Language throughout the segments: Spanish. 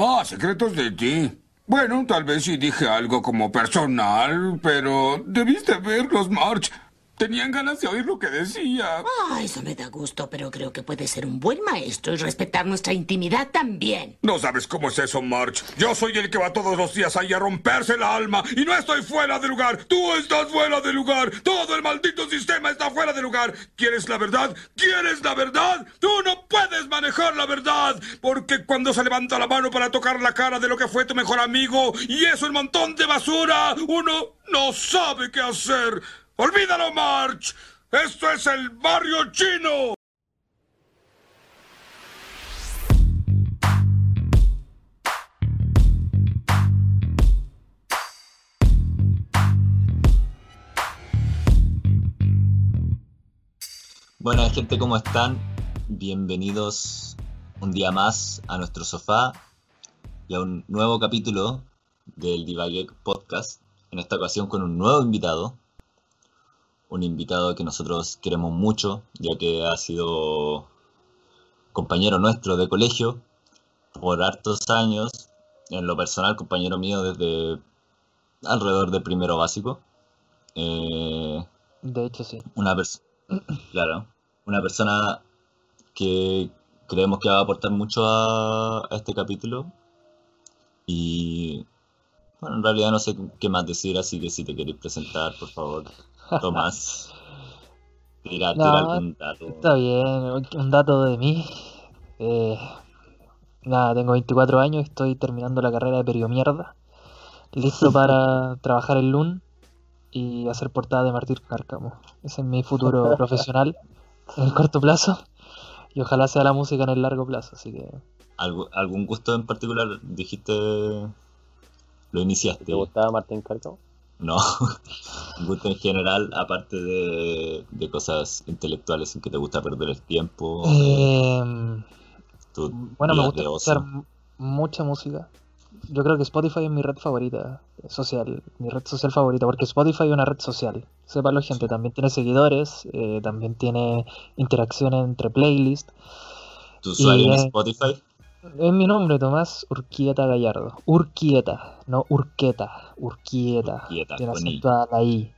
Ah, secretos de ti. Bueno, tal vez sí dije algo como personal, pero debiste verlos, March. Tenían ganas de oír lo que decía. Ah, eso me da gusto, pero creo que puede ser un buen maestro y respetar nuestra intimidad también. No sabes cómo es eso, March. Yo soy el que va todos los días ahí a romperse la alma y no estoy fuera de lugar. Tú estás fuera de lugar. Todo el maldito sistema está fuera de lugar. ¿Quieres la verdad? ¿Quieres la verdad? Tú no puedes manejar la verdad. Porque cuando se levanta la mano para tocar la cara de lo que fue tu mejor amigo y eso el montón de basura, uno no sabe qué hacer. ¡Olvídalo, March! ¡Esto es el barrio chino! Buenas gente, ¿cómo están? Bienvenidos un día más a nuestro sofá y a un nuevo capítulo del Divague Podcast, en esta ocasión con un nuevo invitado, un invitado que nosotros queremos mucho, ya que ha sido compañero nuestro de colegio por hartos años, en lo personal compañero mío desde alrededor de primero básico. Eh, De hecho, sí. una persona, claro, una persona que creemos que va a aportar mucho a, a este capítulo. Y bueno, en realidad no sé qué más decir, así que si te queréis presentar, por favor, Tomás, tira, tira algún dato. Está bien, un dato de mí. Eh, nada, tengo 24 años, estoy terminando la carrera de periomierda. Listo para trabajar en LUN y hacer portada de Martín Cárcamo. Ese es mi futuro profesional en el corto plazo. Y ojalá sea la música en el largo plazo, así que... ¿Algu- ¿Algún gusto en particular? Dijiste, lo iniciaste. ¿Te gustaba Martín Cárcamo? No, gusto en general, aparte de, de cosas intelectuales en que te gusta perder el tiempo, Eh, tus Bueno, me gusta escuchar mucha música. Yo creo que Spotify es mi red favorita social, mi red social favorita, porque Spotify es una red social. Sépanlo, gente, también tiene seguidores, eh, también tiene interacción entre playlists. ¿Tu usuario en y, Spotify? Es mi nombre, Tomás Urquieta Gallardo. Urquieta, no Urqueta, Urquieta. Urquieta, Tiene acento a la I.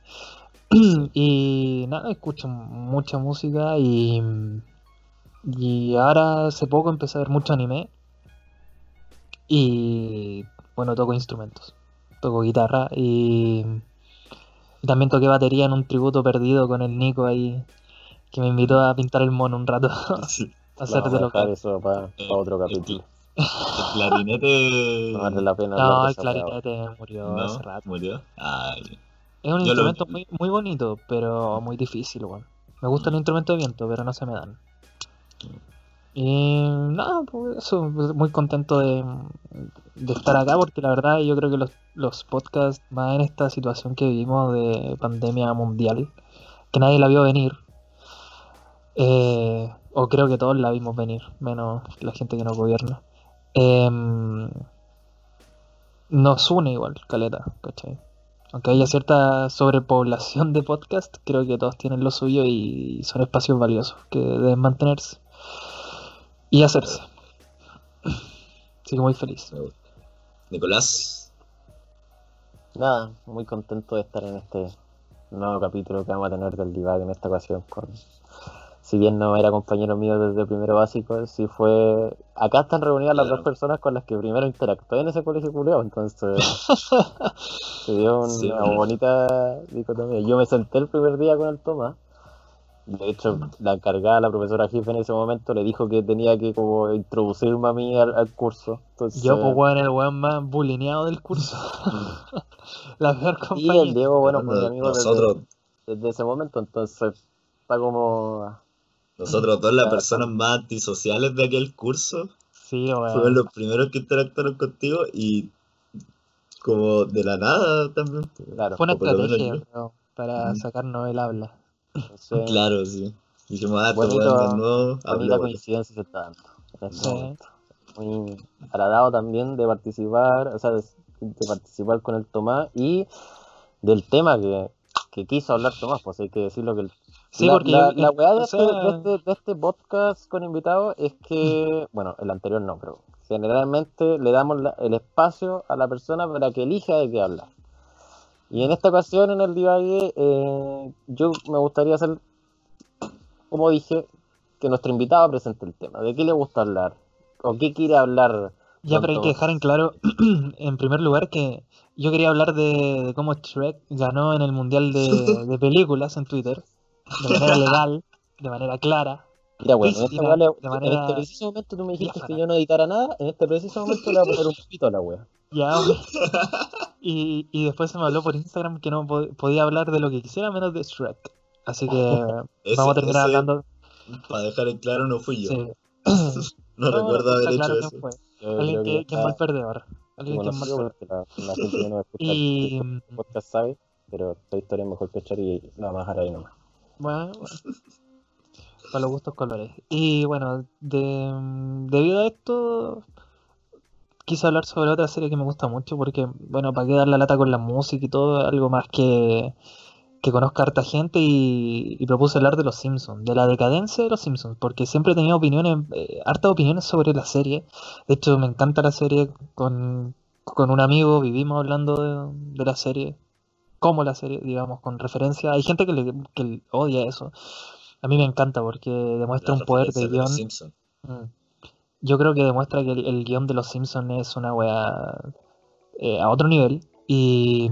y nada, escucho mucha música y, y ahora hace poco empecé a ver mucho anime. Y bueno, toco instrumentos. Toco guitarra y, y también toqué batería en un tributo perdido con el Nico ahí, que me invitó a pintar el mono un rato. Sí. Hacer Vamos de a dejar local. eso para Eh, otro capítulo. El clarinete... No vale la pena No, el clarinete murió ¿No? hace rato. ¿Murió? Ay, Es un Yo lo- instrumento muy, muy bonito, pero muy difícil, weón. Me gustan los instrumentos de viento, pero no se me dan. Y nada, pues eso, muy contento de, de estar acá, porque la verdad yo creo que los, los podcasts, más en esta situación que vivimos de pandemia mundial, que nadie la vio venir, eh, o creo que todos la vimos venir, menos la gente que nos gobierna, em, nos une igual, caleta, ¿cachai? Aunque haya cierta sobrepoblación de podcast, creo que todos tienen lo suyo y son espacios valiosos que deben mantenerse y hacerse. Así que muy feliz. me gusta. Nicolás, Nada, muy contento de estar en este nuevo capítulo que vamos a tener del Divague en esta ocasión. Con... Si bien no era compañero mío desde primero básico, sí fue. Acá están reunidas las Claro. dos personas con las que primero interactué en ese colegio culiao, entonces se dio una Sí, bueno. bonita dicotomía. Yo me senté el primer día con el Tomás. De hecho, la encargada, la profesora jefe en ese momento, le dijo que tenía que como introducirme a mí al, al curso. Entonces, Yo, pues, weón, el weón más bulineado del curso. La peor y compañía. el Diego, bueno, fue mi amigo nosotros, desde, desde ese momento, entonces está como... nosotros dos, las personas más antisociales de aquel curso, Sí, fueron weón. los primeros que interactuaron contigo y como de la nada también. pues. Claro, Fue una estrategia, para Mm. sacarnos el habla. entonces, Claro, sí. Dijimos, ah, Bonito, de nuevo, bonita coincidencia se está dando. Sí. Muy agradado también de participar, o sea, de, de participar con el Tomás y del tema que, que quiso hablar Tomás, pues hay que decirlo que el Sí, la, porque. la, yo- la weá de, este, de, este, de este podcast con invitados es que, bueno, el anterior no, pero Generalmente le damos la- el espacio a la persona para que elija de qué hablar. Y en esta ocasión, en el divague, eh, yo me gustaría hacer, como dije, que nuestro invitado presente el tema. ¿De qué le gusta hablar? ¿O qué quiere hablar? Ya, pero hay que dejar en claro, en primer lugar, que yo quería hablar de, de cómo Shrek ganó en el Mundial de, de Películas en Twitter, de manera legal, de manera clara. Mira, bueno, en, esta weá le- de manera en este preciso momento tú me dijiste diáfana. que yo no editara nada. En este preciso momento le voy a poner un pito a la wea. Ya, ok. y, y después se me habló por Instagram que no po- podía hablar de lo que quisiera menos de Shrek. Así que Ese- vamos a terminar ese, hablando. Para dejar en claro, no fui yo. Sí. No, recuerdo haber hecho claro eso. quién fue. Yo Alguien que, que es mal perdedor. Alguien que es mal perdedor. porque la, la gente que no escucha Y el podcast sabe, pero esta historia es mejor que echar y la vamos a dejar ahí nomás. Bueno, para los gustos colores. Y bueno, de, debido a esto, quise hablar sobre otra serie que me gusta mucho porque, bueno, para qué dar la lata con la música y todo, algo más que, que conozca harta gente y, y propuse hablar de los Simpsons, de la decadencia de los Simpsons, porque siempre he tenido opiniones, eh, hartas opiniones sobre la serie. De hecho, me encanta la serie con, con un amigo, vivimos hablando de, de la serie, como la serie, digamos, con referencia. Hay gente que, le, que odia eso. A mí me encanta porque demuestra un poder de guion. Mm. Yo creo que demuestra que el, el guion de los Simpsons es una weá eh, a otro nivel y,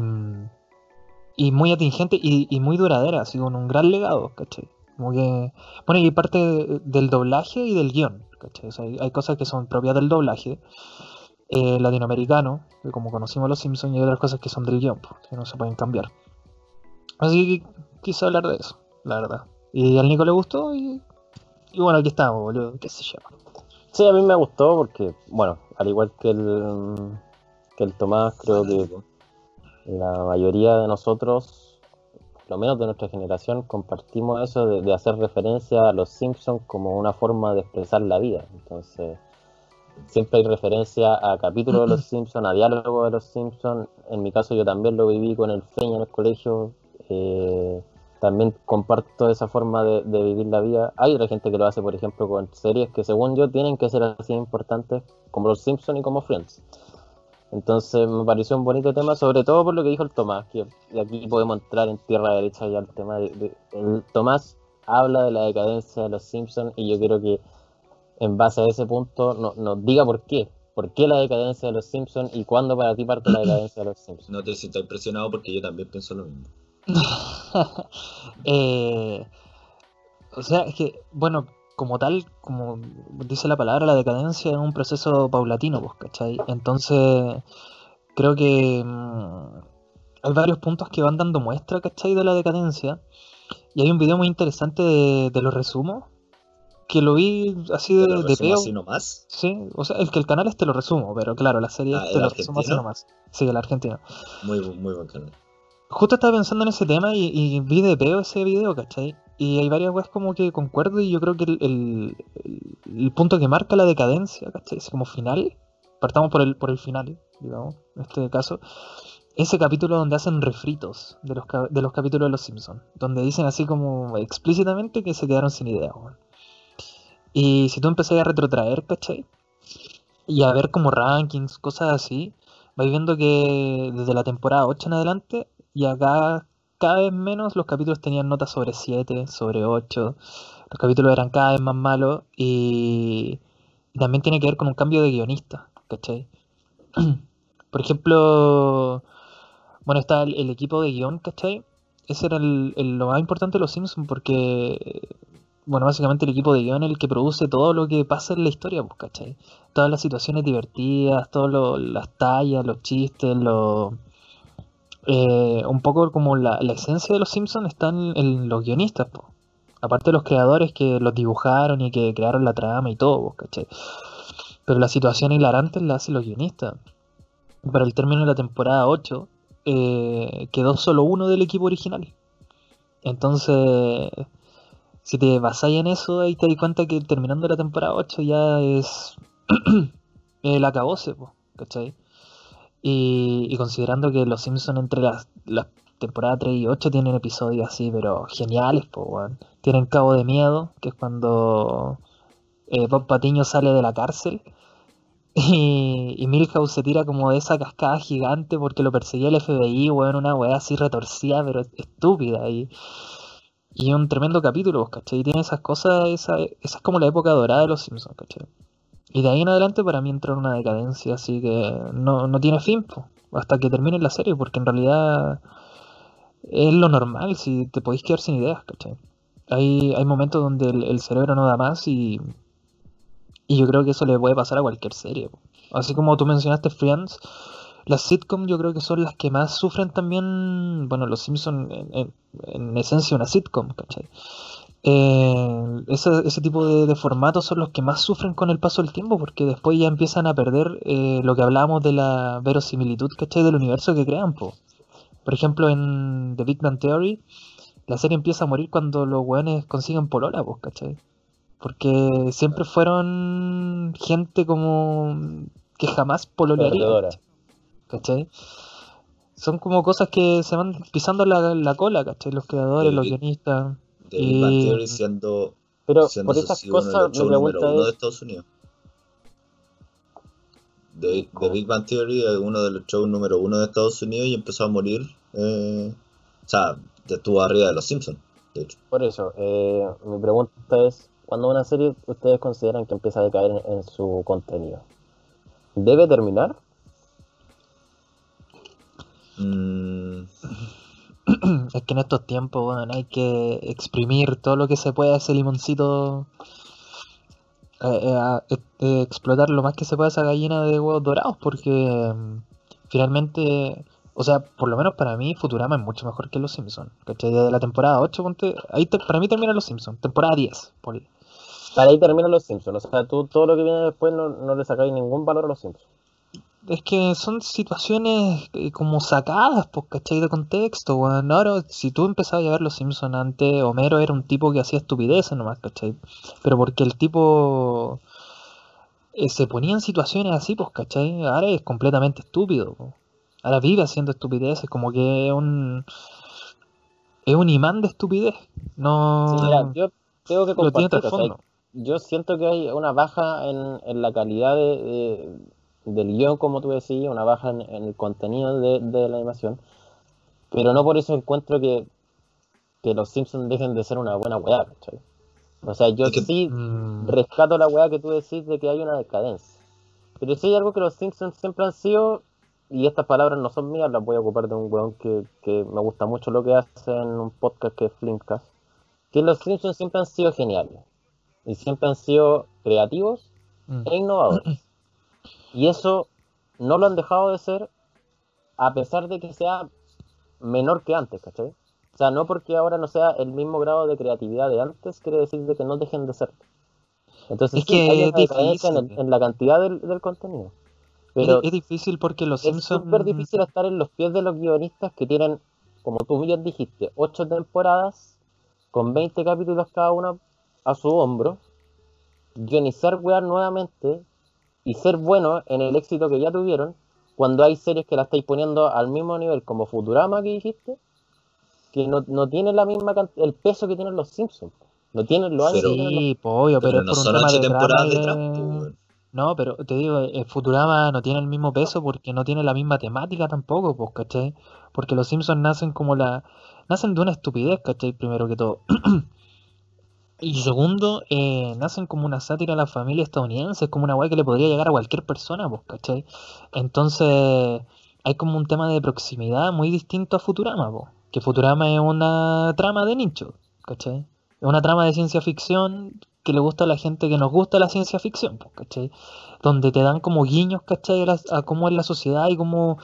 y muy atingente y, y muy duradera, así con un gran legado, ¿cachai? Como que, bueno, y parte de- del doblaje y del guion, ¿cachai? O sea, hay, hay cosas que son propias del doblaje eh, latinoamericano, como conocimos los Simpsons, y hay otras cosas que son del guion, que no se pueden cambiar. Así que quise hablar de eso, la verdad. Y al Nico le gustó y, bueno, aquí estamos, boludo, qué sé yo. Sí, a mí me gustó porque, bueno, al igual que el, que el Tomás, creo que la mayoría de nosotros, por lo menos de nuestra generación, compartimos eso de, de hacer referencia a los Simpsons como una forma de expresar la vida. Entonces, siempre hay referencia a capítulos de los Simpsons, a diálogos de los Simpsons. En mi caso, yo también lo viví con el Feña en el colegio. eh, también comparto esa forma de, de vivir la vida. Hay otra gente que lo hace, por ejemplo, con series que, según yo, tienen que ser así importantes como los Simpsons y como Friends. Entonces me pareció un bonito tema, sobre todo por lo que dijo el Tomás, que y aquí podemos entrar en tierra derecha ya el tema de, de- el Tomás habla de la decadencia de los Simpsons y yo quiero que en base a ese punto no- nos diga por qué, por qué la decadencia de los Simpsons y cuándo para ti parte la decadencia de los Simpsons. No te sientas impresionado porque yo también pienso lo mismo. Eh, o sea, es que, bueno, como tal, como dice la palabra, la decadencia es un proceso paulatino, pues, ¿cachai? Entonces, creo que mm, hay varios puntos que van dando muestra, ¿cachai? De la decadencia. Y hay un video muy interesante de, de los resumos, que lo vi así de, lo de peo. así nomás. Sí, o sea, el que el canal es te lo resumo, pero claro, la serie Ah, es te ¿el lo resumo así nomás. Sí, el argentino. Muy, muy buen canal. Justo estaba pensando en ese tema y, y vi de peo ese video, ¿cachai? Y hay varias weas como que concuerdo y yo creo que el, el- punto que marca la decadencia, ¿cachai? Así como final, partamos por el, por el final, digamos, en este caso, ese capítulo donde hacen refritos de los, de los capítulos de Los Simpsons, donde dicen así como explícitamente que se quedaron sin idea, weón. Y si tú empezás a retrotraer, ¿cachai? Y a ver como rankings, cosas así, vais viendo que desde la temporada 8 en adelante, y acá cada vez menos los capítulos tenían notas sobre 7, sobre 8, los capítulos eran cada vez más malos, y, y también tiene que ver con un cambio de guionista, ¿cachai? Por ejemplo, bueno, está el, equipo de guion, ¿cachai? Ese era el- el- lo más importante de los Simpsons porque, bueno, básicamente el equipo de guion el que produce todo lo que pasa en la historia, pues, ¿cachai? Todas las situaciones divertidas, todas las tallas, los chistes, los... eh, un poco como la, la esencia de los Simpsons está en, en los guionistas, pues. Aparte de los creadores que los dibujaron y que crearon la trama y todo, pues, ¿cachai? Pero la situación hilarante la hacen los guionistas. Para el término de la temporada 8, eh, quedó solo uno del equipo original. Entonces, si te basáis en eso, ahí te das cuenta que terminando la temporada 8 ya es el acabose, po, ¿cachai? Y, y considerando que los Simpsons entre las, las temporadas 3 y 8 tienen episodios así, pero geniales, po, weón. Tienen Cabo de Miedo, que es cuando eh, Bob Patiño sale de la cárcel Y, Milhouse se tira como de esa cascada gigante porque lo perseguía el FBI, weón, una weá así retorcida, pero estúpida. Y, y un tremendo capítulo, pues, ¿cachai? Y tiene esas cosas, esa, esa es como la época dorada de los Simpsons, ¿cachai? Y de ahí en adelante para mí entró en una decadencia así que no, no tiene fin, po, hasta que termine la serie, porque en realidad es lo normal, si te podéis quedar sin ideas, ¿cachai? Hay, hay momentos donde el, el cerebro no da más y, y yo creo que eso le puede pasar a cualquier serie. po. Así como tú mencionaste Friends, las sitcom yo creo que son las que más sufren también, bueno, los Simpsons en, en- en esencia una sitcom, ¿cachai? Eh, ese, ese tipo de, de formatos son los que más sufren con el paso del tiempo porque después ya empiezan a perder eh, lo que hablábamos de la verosimilitud, ¿cachai? Del universo que crean, po. Por ejemplo, en The Big Bang Theory, la serie empieza a morir cuando los weones consiguen polola, pues, ¿cachai? Porque siempre fueron gente como que jamás pololearía. ¿Cachai? Son como cosas que se van pisando la, la cola, ¿cachai? Los creadores, The los Big- guionistas. Bang Y- Theory siendo, Pero siendo por esas sí uno de cosas pregunta uno de es, Estados Unidos. The, The Big Bang Theory es uno de los shows número uno de Estados Unidos y empezó a morir. eh, o sea, ya estuvo arriba de los Simpsons, de hecho. por eso, eh, mi pregunta es, cuando una serie ustedes consideran que empieza a decaer en, en su contenido, ¿debe terminar? Mm, Es que en estos tiempos, bueno, hay que exprimir todo lo que se pueda ese limoncito. eh, eh, eh, explotar lo más que se pueda esa gallina de huevos dorados, porque mm, finalmente, o sea, por lo menos para mí, Futurama es mucho mejor que Los Simpsons. ¿Cachai? Desde la temporada 8, ponte, ahí para mí termina Los Simpsons, temporada 10, ponle. Para ahí terminan los Simpsons, o sea, tú todo lo que viene después no, no le sacáis ningún valor a los Simpsons. Es que son situaciones eh, como sacadas, pues, ¿cachai? De contexto, weón. Ahora, si tú empezabas a ver Los Simpsons antes, Homero era un tipo que hacía estupideces nomás, ¿cachai? Pero porque el tipo eh, se ponía en situaciones así, pues, ¿cachai? Ahora es completamente estúpido. Ahora vive haciendo estupideces, como que es un... Es un imán de estupidez. No... Sí, mira, yo tengo que lo tiene compartir, o sea, trasfondo. yo siento que hay una baja en, en la calidad de, de- del guion, como tú decías, una baja en, en el contenido de, de la animación, pero no por eso encuentro que, que los Simpsons dejen de ser una buena weá, ¿cachai? O sea, yo que- sí Mm, rescato la weá que tú decís de que hay una decadencia. Pero sí hay algo que los Simpsons siempre han sido, y estas palabras no son mías, las voy a ocupar de un weón que, que me gusta mucho lo que hace en un podcast que es Flimcast, que los Simpsons siempre han sido geniales. Y siempre han sido creativos mm. e innovadores. Y eso no lo han dejado de ser a pesar de que sea menor que antes, ¿cachai? O sea, no porque ahora no sea el mismo grado de creatividad de antes, quiere decir de que no dejen de ser. Entonces Es sí, que hay es una decadencia en, el- en la cantidad del, del contenido. Es- Pero es, difícil porque Los es Simpsons... súper difícil estar en los pies de los guionistas que tienen, como tú bien dijiste, ocho temporadas con 20 capítulos cada una a su hombro, guionizar weas nuevamente y ser buenos en el éxito que ya tuvieron cuando hay series que la estáis poniendo al mismo nivel como Futurama que dijiste, que no, no tienen la misma el peso que tienen los Simpsons. No tienen los años Pero- que tienen los Sí, obvio, pero, pero es no por un son tema de temporadas de. No, pero te digo, eh, Futurama no tiene el mismo peso porque no tiene la misma temática tampoco, pues, ¿cachai? Porque los Simpsons nacen como la... Nacen de una estupidez, ¿cachai? Primero que todo. Y segundo, eh, nacen como una sátira a la familia estadounidense, es como una weá que le podría llegar a cualquier persona, pues, ¿cachai? Entonces, hay como un tema de proximidad muy distinto a Futurama, pues. Que Futurama es una trama de nicho, ¿cachai? Es una trama de ciencia ficción que le gusta a la gente que nos gusta la ciencia ficción, pues, ¿cachai? Donde te dan como guiños, ¿cachai? A, cómo es la sociedad y cómo,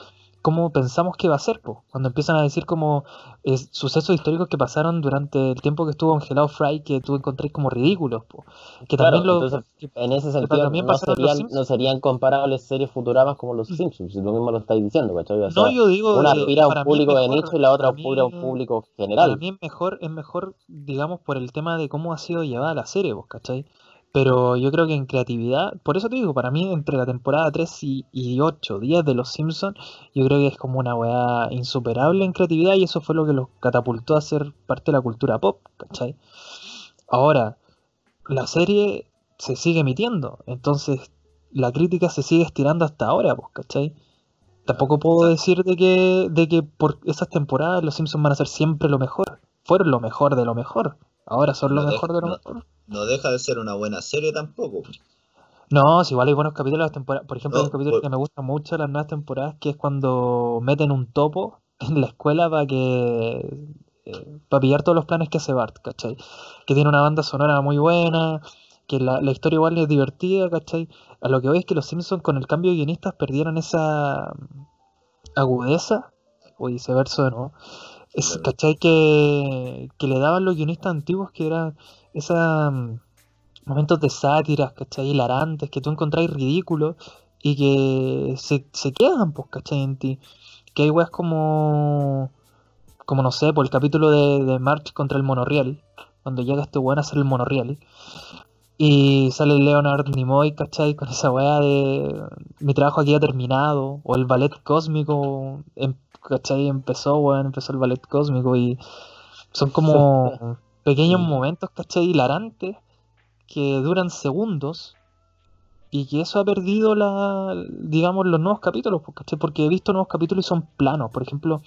cómo pensamos que va a ser, pues. Cuando empiezan a decir como es, sucesos históricos que pasaron durante el tiempo que estuvo congelado Fry que tú encontrás como ridículos, po. Que Claro, también lo... entonces, que- En ese para sentido, no serían, Simpsons. no serían comparables series futuramas como los Simpsons, si tú mismo lo estáis diciendo, ¿cachai? O no, yo digo... una eh, aspira a un para público de mejor- nicho y la otra para aspira a un público Para general. mí es mejor, es mejor, digamos, por el tema de cómo ha sido llevada la serie, vos, ¿cachai? Pero yo creo que en creatividad, por eso te digo, para mí entre la temporada 3 y, y 8, 10 de Los Simpsons, yo creo que es como una weá insuperable en creatividad y eso fue lo que los catapultó a ser parte de la cultura pop, ¿cachai? Ahora, la serie se sigue emitiendo, entonces la crítica se sigue estirando hasta ahora, pues, ¿cachai? Tampoco puedo decir de que, de que por esas temporadas los Simpsons van a ser siempre lo mejor. Fueron lo mejor de lo mejor. Ahora son lo No mejor de lo mejor. No deja de ser una buena serie tampoco. No, si igual hay buenos capítulos. Por ejemplo, hay No, un capítulo por- que me gusta mucho de las nuevas temporadas, que es cuando meten un topo en la escuela para que eh, para pillar todos los planes que hace Bart, ¿cachai? Que tiene una banda sonora muy buena, que la, la historia igual es divertida, ¿cachai? A lo que voy es que los Simpsons con el cambio de guionistas perdieron esa agudeza, o viceversa nuevo. Es. ¿cachai? Que, que le daban los guionistas antiguos que eran esa mm, momentos de sátiras, ¿cachai? Hilarantes, que tú encontráis ridículos y que se, se quedan, pues, ¿cachai? En ti. Que hay weas como, como no sé, por el capítulo de, de March contra el monorriel, cuando llega este weón a hacer el monorriel. Y sale Leonard Nimoy, ¿cachai? Con esa wea de mi trabajo aquí ha terminado. O el ballet cósmico, em- ¿cachai? Empezó, weón, empezó el ballet cósmico y son como pequeños Sí. momentos, ¿cachai? Hilarantes que duran segundos y que eso ha perdido la, digamos, los nuevos capítulos, pues, ¿cachai? Porque he visto nuevos capítulos y son planos. Por ejemplo,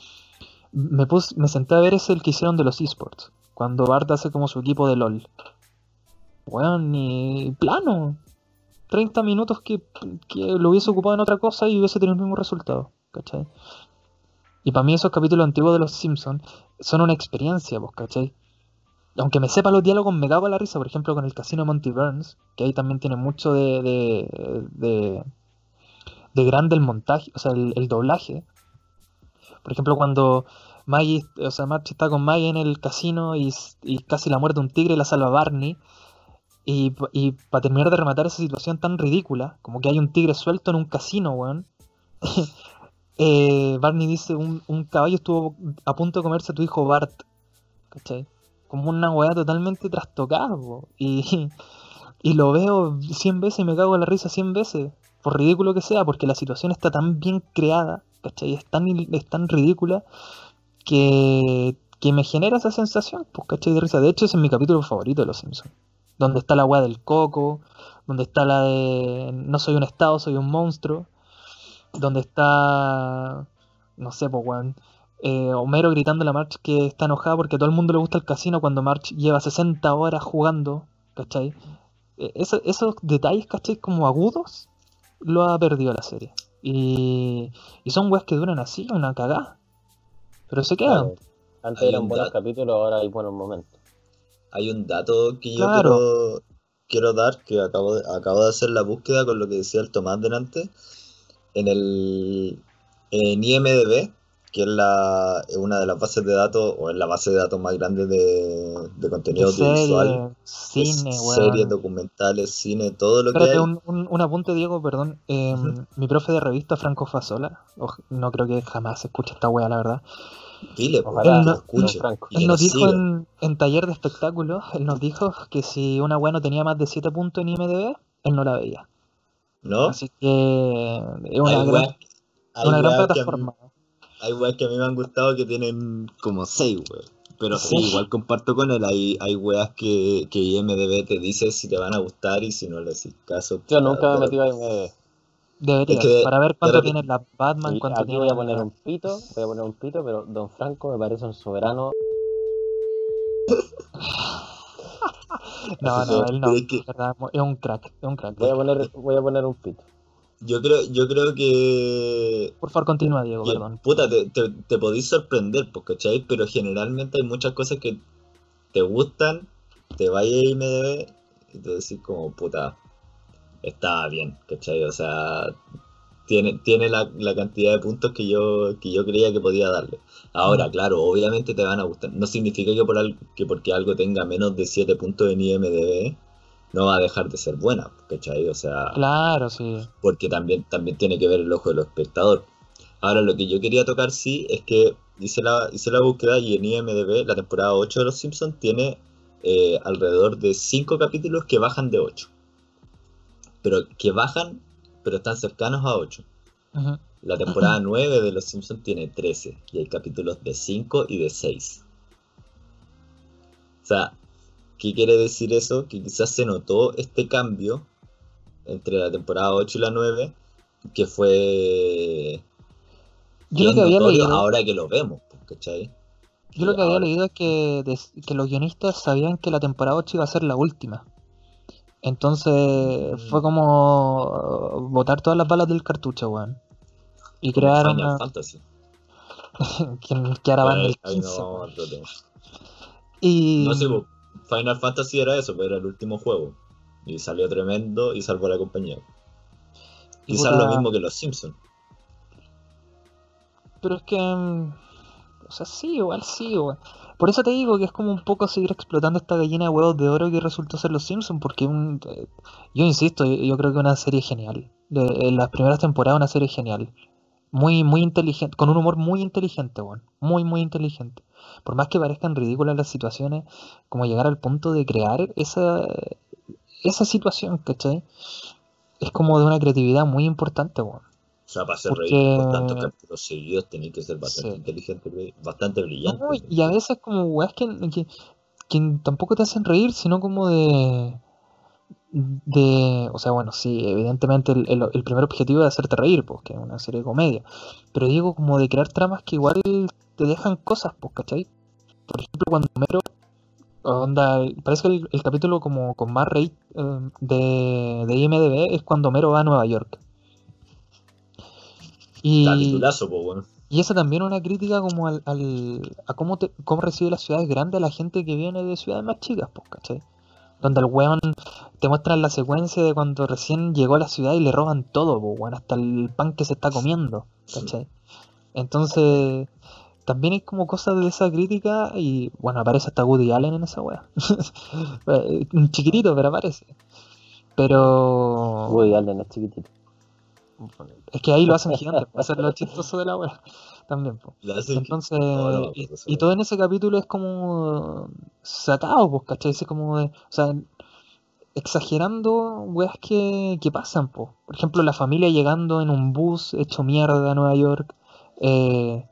me pus- me senté a ver ese el que hicieron de los esports, cuando Bart hace como su equipo de LOL. Weón, ni plano. 30 minutos que, que lo hubiese ocupado en otra cosa y hubiese tenido el mismo resultado, ¿cachai? Y para mí esos capítulos antiguos de los Simpsons son una experiencia, pues, ¿cachai? Aunque me sepa los diálogos, me cago en la risa, por ejemplo, con el casino de Monty Burns, que ahí también tiene mucho de, de, de, de grande el montaje, o sea, el, doblaje. Por ejemplo, cuando Maggie, o sea, Marge está con Maggie en el casino y, casi la muerte un tigre la salva Barney. Y, y para terminar de rematar esa situación tan ridícula, como que hay un tigre suelto en un casino, weón. eh, Barney dice, un, un caballo estuvo a punto de comerse a tu hijo Bart. ¿Cachai? Como una weá totalmente trastocada. Y, y lo veo 100 veces y me cago en la risa 100 veces. Por ridículo que sea, porque la situación está tan bien creada, ¿cachai? Es tan, es tan ridícula que, que me genera esa sensación, pues, ¿cachai? De risa. De hecho, ese es mi capítulo favorito de Los Simpsons. Donde está la weá del coco, donde está la de no soy un estado, soy un monstruo, donde está, no sé, pues, weón, eh, Homero gritando a la March que está enojada porque a todo el mundo le gusta el casino cuando March lleva 60 horas jugando, ¿cachai? Eh, eso- esos detalles, ¿cachai? Como agudos, lo ha perdido la serie. Y, y son weas que duran así, una cagada. Pero se quedan. Claro. Antes Hay eran buenos capítulos, ahora hay buenos momentos. Hay un dato que yo Claro. quiero, quiero dar, que acabo de, acabo de hacer la búsqueda con lo que decía el Tomás delante. En el en IMDB, que es la, es una de las bases de datos, o es la base de datos más grande de, de contenido Serie, audiovisual. cine, es weón. Series, documentales, cine, todo lo que hay. un, un, un apunte, Diego, perdón. Eh, Ujú. Mi profe de revista, Franco Fasola, no creo que jamás escuche esta wea, la verdad. Dile, pues, Ojalá que no- escuche. Él nos dijo en, en taller de espectáculos, él nos dijo que si una wea no tenía más de 7 puntos en IMDB, él no la veía. ¿No? Así que es una gran, una gran que plataforma. Hay weas que a mí me han gustado que tienen como 6, weón. Pero sí, Sí. igual comparto con él. Hay, hay weas que, que IMDB te dice si te van a gustar y si no le haces caso. Yo nunca me metido a IMDb. Debería, Es que para ver cuánto tiene la Batman, Y cuánto aquí tiene voy a poner un pito, voy a poner un pito, pero Don Franco me parece un soberano. No, no, él no. es que- es un crack, es un crack. Voy a poner, voy a poner un pito. Yo creo, yo creo que, Por favor, continúa, Diego, que, perdón. puta, te, te, te podís sorprender, pues, ¿cachai? Pero generalmente hay muchas cosas que te gustan, te vayas a IMDB y tú decís como, puta, estaba bien, ¿cachai? O sea, tiene, tiene la, la cantidad de puntos que yo, que yo creía que podía darle. Ahora, Mm. claro, obviamente te van a gustar. No significa que, por al- que porque algo tenga menos de 7 puntos en IMDB no va a dejar de ser buena, ¿cachai? O sea Claro, sí. porque también, también tiene que ver el ojo del espectador. Ahora, lo que yo quería tocar sí es que hice la, hice la búsqueda y en IMDB la temporada 8 de Los Simpsons tiene eh, alrededor de 5 capítulos que bajan de 8. Pero que bajan, pero están cercanos a 8. Ujú. La temporada 9 de Los Simpsons tiene 13 y hay capítulos de 5 y de 6. O sea, ¿qué quiere decir eso? Que quizás se notó este cambio entre la temporada 8 y la 9, que fue Yo lo que había leído, ahora que lo vemos, pues, ¿cachai? yo lo que había leído es que, des- que los guionistas sabían que la temporada 8 iba a ser la última. Entonces Mm. fue como botar todas las balas del cartucho, weón. Y crear Final una... Fantasy. que, que ahora van Ahí- el ahí 15. no. Y... No sé, pues, Final Fantasy era eso, pues era el último juego. Y salió tremendo y salvó a la compañía. y Quizás puta, lo mismo que los Simpsons. Pero es que... mm, O sea, sí, igual sí, weón. Por eso te digo que es como un poco seguir explotando esta gallina de huevos de oro que resultó ser Los Simpsons, porque un, eh, yo insisto, yo, yo creo que una serie genial. De, en las primeras temporadas una serie genial. Muy, muy inteligente, con un humor muy inteligente, weón. Muy, muy inteligente. Por más que parezcan ridículas las situaciones, como llegar al punto de crear esa, esa situación, ¿cachai? Es como de una creatividad muy importante, weón. O sea, para hacer Porque- reír por tantos capítulos seguidos tenéis que ser bastante Sí. inteligente, bastante brillante. No, y a veces como weas que, que, que tampoco te hacen reír, sino como de... de o sea, bueno, sí, evidentemente el, el- el primer objetivo es hacerte reír, pues, que es una serie de comedia. Pero digo como de crear tramas que igual te dejan cosas, pues, ¿cachai? Por ejemplo, cuando Mero... Onda, parece que el, el capítulo como con más rate eh, de, de IMDB es cuando Mero va a Nueva York. Y, Capitulazo, pues, bueno. y esa también es una crítica como al, al- a cómo, te, cómo recibe las ciudades grandes a la gente que viene de ciudades más chicas, pues, ¿cachai? Donde el weón te muestran la secuencia de cuando recién llegó a la ciudad y le roban todo, pues, weón, hasta el pan que se está comiendo, ¿cachai? Entonces, también hay como cosas de esa crítica y, bueno, aparece hasta Woody Allen en esa wea. Un chiquitito, pero aparece. Pero... Woody Allen es chiquitito. Es que ahí lo hacen gigante, para hacer lo chistoso de la wea. También, pues. Que- Entonces, No, no, y, pues, y todo en ese capítulo es como sacado, pues, ¿cachai? Es como de, o sea, exagerando weas que, que pasan, pues. Por ejemplo, la familia llegando en un bus hecho mierda a Nueva York eh,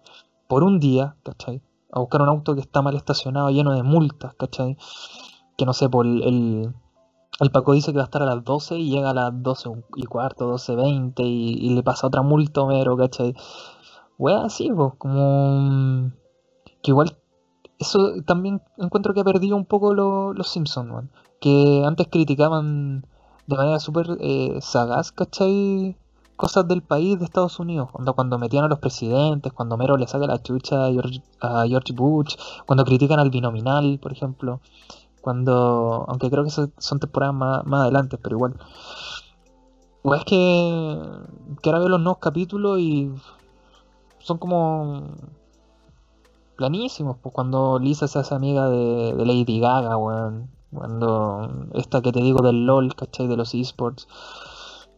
por un día, ¿cachai? A buscar un auto que está mal estacionado, lleno de multas, ¿cachai? Que no sé, por el, el, el Paco dice que va a estar a las 12 y llega a las 12 y cuarto, 12.20 y, y le pasa otra multa Homero, ¿cachai? Wea así, pues, como mm, que igual eso también encuentro que ha perdido un poco lo- los Simpsons, weón. Que antes criticaban de manera súper eh, sagaz, ¿cachai? Cosas del país de Estados Unidos. Cuando, cuando metían a los presidentes, cuando Mero le saca la chucha a George, Bush, cuando critican al binominal, por ejemplo. Cuando, aunque creo que son temporadas más, más adelante, pero igual. Weá, es que, que ahora veo los nuevos capítulos y son como planísimos, pues cuando Lisa se hace amiga de, Lady Gaga, weón. Cuando esta que te digo del LOL, ¿cachai? De los esports.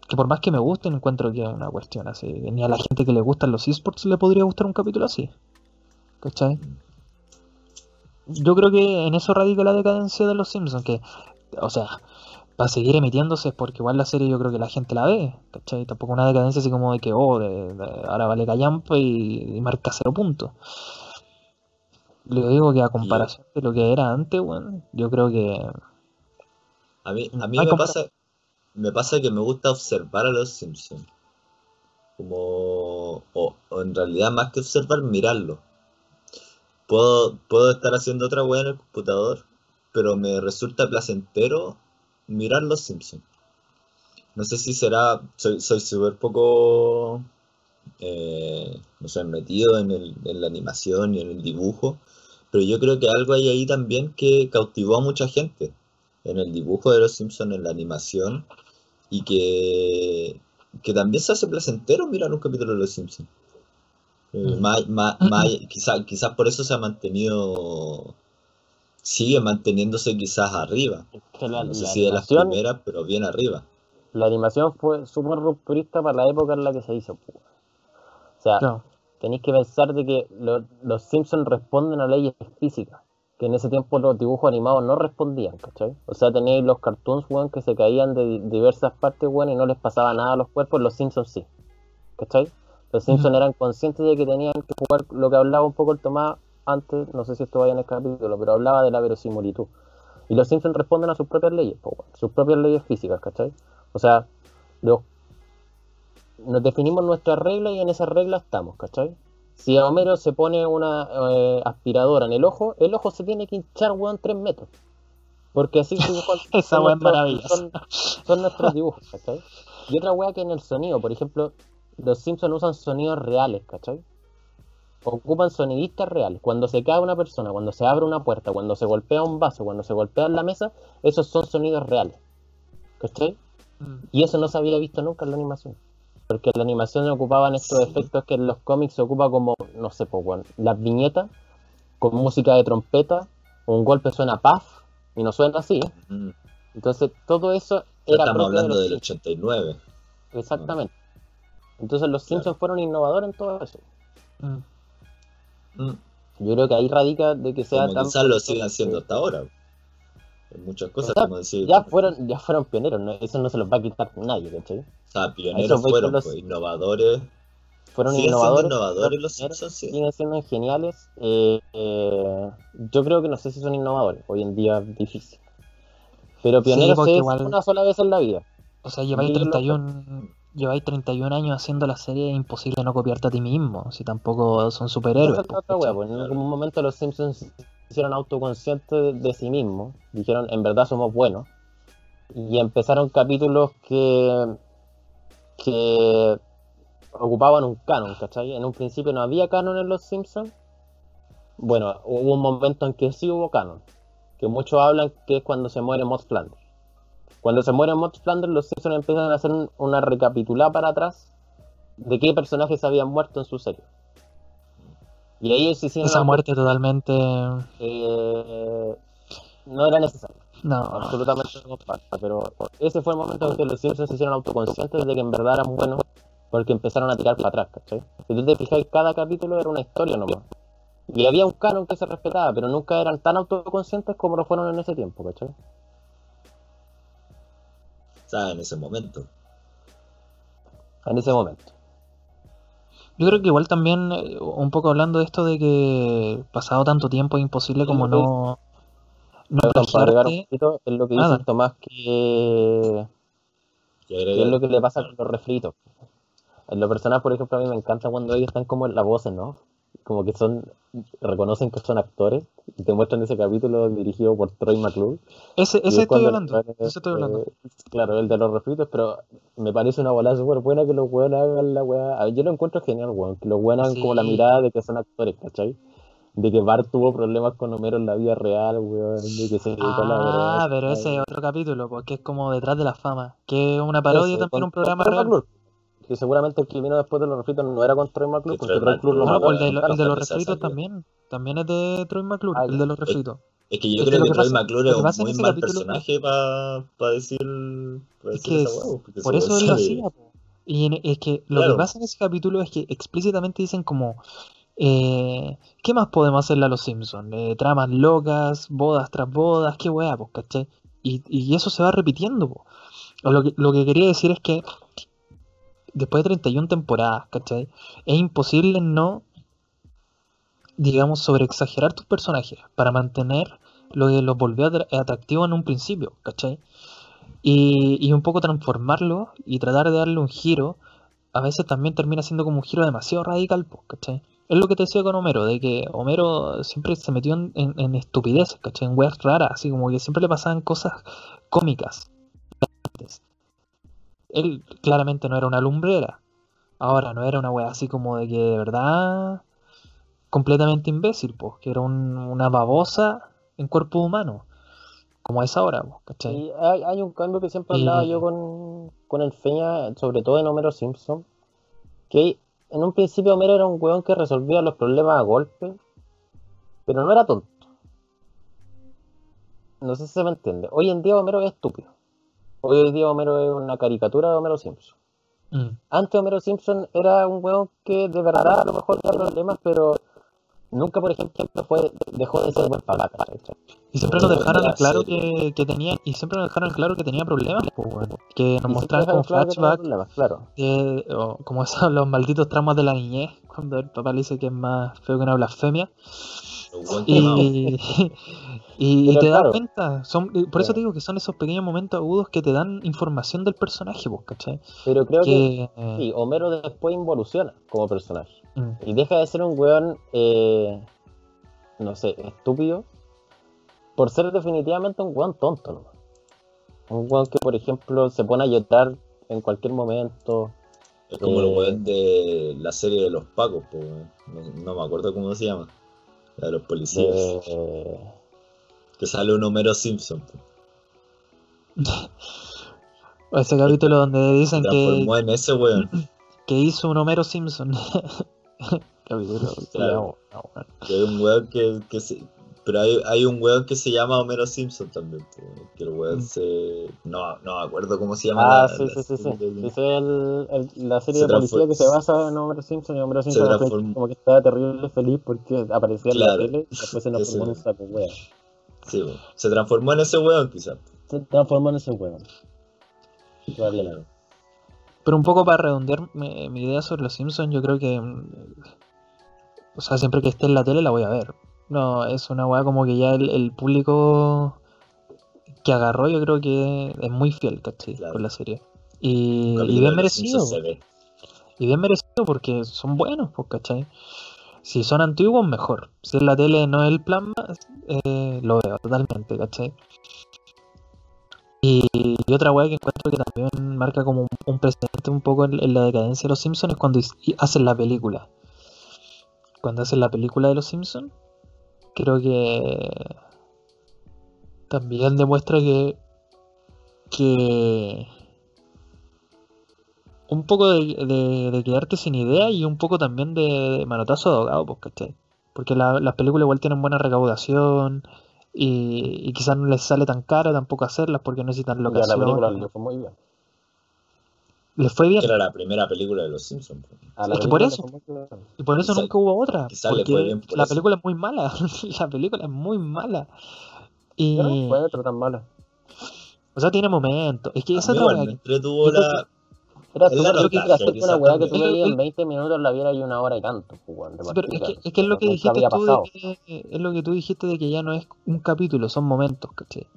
Que por más que me gusten, encuentro que es una cuestión así. Ni a la gente que le gustan los esports le podría gustar un capítulo así. ¿Cachai? Yo creo que en eso radica la decadencia de los Simpsons, que, o sea, para seguir emitiéndose es porque igual la serie yo creo que la gente la ve, ¿cachai? Tampoco una decadencia así como de que, oh, de- de- ahora vale callampa y, y marca cero puntos. Le digo que a comparación de lo que era antes, bueno, yo creo que A mí, a mí me pasa, me pasa que me gusta observar a los Simpsons. Como, o, o en realidad más que observar, mirarlo. Puedo, puedo estar haciendo otra weá en el computador, pero me resulta placentero mirar los Simpsons. No sé si será, soy soy súper poco, eh, no sé, metido en, el- en la animación y en el dibujo, pero yo creo que algo hay ahí también que cautivó a mucha gente en el dibujo de los Simpsons, en la animación, y que, que también se hace placentero mirar un capítulo de los Simpsons. Eh, Mm. más- más- más- quizá- quizás por eso se ha mantenido, sigue manteniéndose quizás arriba. Que la, No sé la si de las animación, primeras, pero bien arriba. la animación fue súper rupturista para la época en la que se hizo. O sea, tenéis que pensar de que lo- los Simpsons responden a leyes físicas, que en ese tiempo los dibujos animados no respondían, ¿cachai? O sea, tenéis los cartoons, weón, que se caían de di- diversas partes, weón, y no les pasaba nada a los cuerpos, los Simpsons sí, ¿cachai? Los Simpsons eran conscientes de que tenían que jugar lo que hablaba un poco el Tomás antes, no sé si esto vaya en el capítulo, pero hablaba de la verosimilitud. Y los Simpsons responden a sus propias leyes, sus propias leyes físicas, ¿cachai? O sea, Los- nos definimos nuestras reglas y en esas reglas estamos, ¿cachai? Si a Homero se pone una eh, aspiradora en el ojo, el ojo se tiene que hinchar, weón, tres metros. Porque así Esa son weá es nuestros-. Son, son nuestros dibujos, ¿cachai? Y otra weá que en el sonido, por ejemplo, los Simpsons usan sonidos reales, ¿cachai? Ocupan sonidistas reales. Cuando se cae una persona, cuando se abre una puerta, cuando se golpea un vaso, cuando se golpea en la mesa, esos son sonidos reales. ¿Cachai? Mm. Y eso no se había visto nunca en la animación. Porque en la animación ocupaban estos Sí. efectos que en los cómics se ocupa como, no sé, pues, weón, las viñetas con música de trompeta, un golpe suena paf y no suena así. Mm. Entonces todo eso Ya era estamos de hablando los del Simpsons. 89. Exactamente. Entonces los Simpsons fueron innovadores en todo eso. Mm. Mm. Yo creo que ahí radica de que sea Como tan... quizás lo sigan haciendo hasta ahora. En muchas cosas, O sea, como decir, Ya fueron, ya fueron pioneros, ¿no? eso no se los va a quitar nadie, ¿cachai? o sea, pioneros voy fueron, los- pues, innovadores. Fueron Siguen siendo innovadores. innovadores fueron los pioneros, Simpsons, sí. siguen siendo geniales. eh, eh, yo creo que no sé si son innovadores, hoy en día es difícil. Pero pioneros es igual- una sola vez en la vida. O sea, lleváis Dígalo. 31, lleváis 31 años haciendo la serie, es imposible no copiarte a ti mismo, si tampoco son superhéroes. Wea, ¿cachai? pues, en algún momento los Simpsons se hicieron autoconscientes de, de sí mismos, dijeron en verdad somos buenos, y empezaron capítulos que, que ocupaban un canon, ¿cachai? En un principio no había canon en los Simpsons. Bueno, hubo un momento en que sí hubo canon, que muchos hablan que es cuando se muere Mott Flanders. Cuando se muere Mott Flanders, los Simpsons empiezan a hacer un- una recapitulada para atrás de qué personajes habían muerto en su serie. Y ahí ellos hicieron Esa muerte totalmente... que no era necesario, No, absolutamente no pero ese fue el momento en que los Simpsons se hicieron autoconscientes de que en verdad eran buenos porque empezaron a tirar para atrás, ¿cachai? Si tú te fijas, cada capítulo era una historia nomás. Y había un canon que se respetaba, pero nunca eran tan autoconscientes como lo fueron en ese tiempo, ¿cachai? En ese momento. En ese momento. Yo creo que igual también, eh, un poco hablando de esto de que pasado tanto tiempo es imposible como Sí, no, no Perdón, para agregar un poquito, es lo que Nada. dice Tomás que es lo que le pasa con los refritos. En lo personal, por ejemplo, a mí me encanta cuando ellos están como en la voz, ¿no? Como que son, reconocen que son actores y te muestran ese capítulo dirigido por Troy McClure. Ese, ese es estoy hablando, ese estoy hablando. eh, claro, el de los refritos, pero me parece una bola súper buena que los weones hagan la weá. Yo lo encuentro genial, weón, que los weones hagan como la mirada de que son actores, ¿cachai? De que Bart tuvo problemas con Homero en la vida real, weón, de que se dedicó a la Ah, verdad. pero ese es otro capítulo, porque es como detrás de la fama, que es una parodia Ese, también, un programa real. McClure. Que seguramente el que vino después de los refritos no era con Troy McClure, Que porque Troy McClure lo No, mató. pues el de, lo- el de los refritos también, también es de Troy McClure, Ah, el de los refritos. Es que yo Es que creo que que Troy McClure es que un muy mal capítulo- personaje para decir, pa Es decir que esa es- hueá, porque por eso él lo hacía, po. Y en- es que lo Claro. que pasa en ese capítulo es que explícitamente dicen como, eh, ¿qué más podemos hacerle a los Simpsons? Eh, tramas locas, bodas tras bodas, qué weá, pues, ¿cachai? Y, y eso se va repitiendo, po. Lo que, lo que quería decir es que después de 31 temporadas, ¿cachai? Es imposible no, digamos, sobreexagerar tus personajes para mantener lo que los volvió atra- atractivos en un principio, ¿cachai? Y, un poco transformarlo y tratar de darle un giro, a veces también termina siendo como un giro demasiado radical, ¿cachai? Es lo que te decía con Homero, de que Homero siempre se metió en, en estupideces, ¿cachai? En weas raras, así como que siempre le pasaban cosas cómicas. Él claramente no era una lumbrera. Ahora no era una wea así como de que de verdad completamente imbécil, pues, que era un- una babosa en cuerpo humano. Como es ahora, ¿cachai? Y hay, hay un cambio que siempre Y- hablaba yo con, con el Feña, sobre todo en Homero Simpson, que en un principio Homero era un weón que resolvía los problemas a golpe, pero no era tonto. No sé si se me entiende. Hoy en día Homero es estúpido. Hoy en día Homero es una caricatura de Homero Simpson. Mm. Antes Homero Simpson era un weón que de verdad a lo mejor tenía problemas, pero nunca, por ejemplo, fue, dejó de ser buen papá. Y siempre nos Pero dejaron la claro que, que tenía, y siempre nos dejaron claro que tenía problemas, pues, bueno, que nos mostraban como claro flashback, claro. como esos los malditos tramos de la niñez, cuando el papá le dice que es más feo que una blasfemia. Y, y, y te das claro. cuenta, son, por eso te digo que son esos pequeños momentos agudos que te dan información del personaje, pues, ¿cachai? Pero creo que, Que, sí, Homero después involuciona como personaje. mm, Y deja de ser un weón, eh, no sé, estúpido, por ser definitivamente un weón tonto, ¿no? Un weón que, por ejemplo, se pone a llorar en cualquier momento. Es como Eh. el weón de la serie de los Pacos, no, no me acuerdo cómo se llama. La de los policías. de- Que sale un Homero Simpson. ese capítulo donde dicen que, transformó en ese weón. que hizo un Homero Simpson. capítulo, Claro. no. Que un weón que, que se. Pero hay, hay un weón que se llama Homero Simpson también. weón, Que el weón Mm. se. No, no me acuerdo cómo se llama. Ah, la- sí, la sí, sí, sí. de- es el, el- la serie Se de policía que se basa en Homero Simpson y Homero Simpson después transformó- como que estaba terrible feliz porque aparecía en la tele y después se nos formó en un saco wea. Sí, po. Se transformó en ese weón, quizás. Se transformó en ese weón. Pero un poco para redondear mi, mi idea sobre los Simpsons, yo creo que. mm, O sea, siempre que esté en la tele la voy a ver. No, es una weá como que ya el, el público que agarró, yo creo que es muy fiel, ¿cachai? Claro. Con la serie. Y, bien merecido. Y bien merecido porque son buenos, pues, ¿cachai? Si son antiguos, mejor. Si en la tele no es el plan más, eh, lo veo totalmente, ¿cachai? Y, y otra weá que encuentro que también marca como un, un precedente un poco en, en la decadencia de los Simpsons es cuando hacen la película. Cuando hacen la película de los Simpsons, creo que también demuestra que que un poco de, de- de quedarte sin idea y un poco también de, de manotazo de ahogado, pues, ¿cachai? Porque la- las películas igual tienen buena recaudación y, y quizás no les sale tan caro tampoco hacerlas porque necesitan Ya la locación. película le fue muy bien. Les fue bien Que era la primera película de Los Simpsons. la Es que por eso. le fue y por eso Quizá- nunca hubo otra. quizá le Porque fue bien por la eso. película es muy mala. la película es muy mala. Y, no encuentro tan mala. o sea, tiene momentos. Es que esa otra weá entretuvo la. Era Es la hacer que una weá que tú veías en 20 minutos la vieras y una hora y tanto, pues, weón, de Sí, pero es que, es que es lo que Nunca dijiste tú de que, es lo que tú dijiste de que ya no es un capítulo, son momentos, ¿cachai?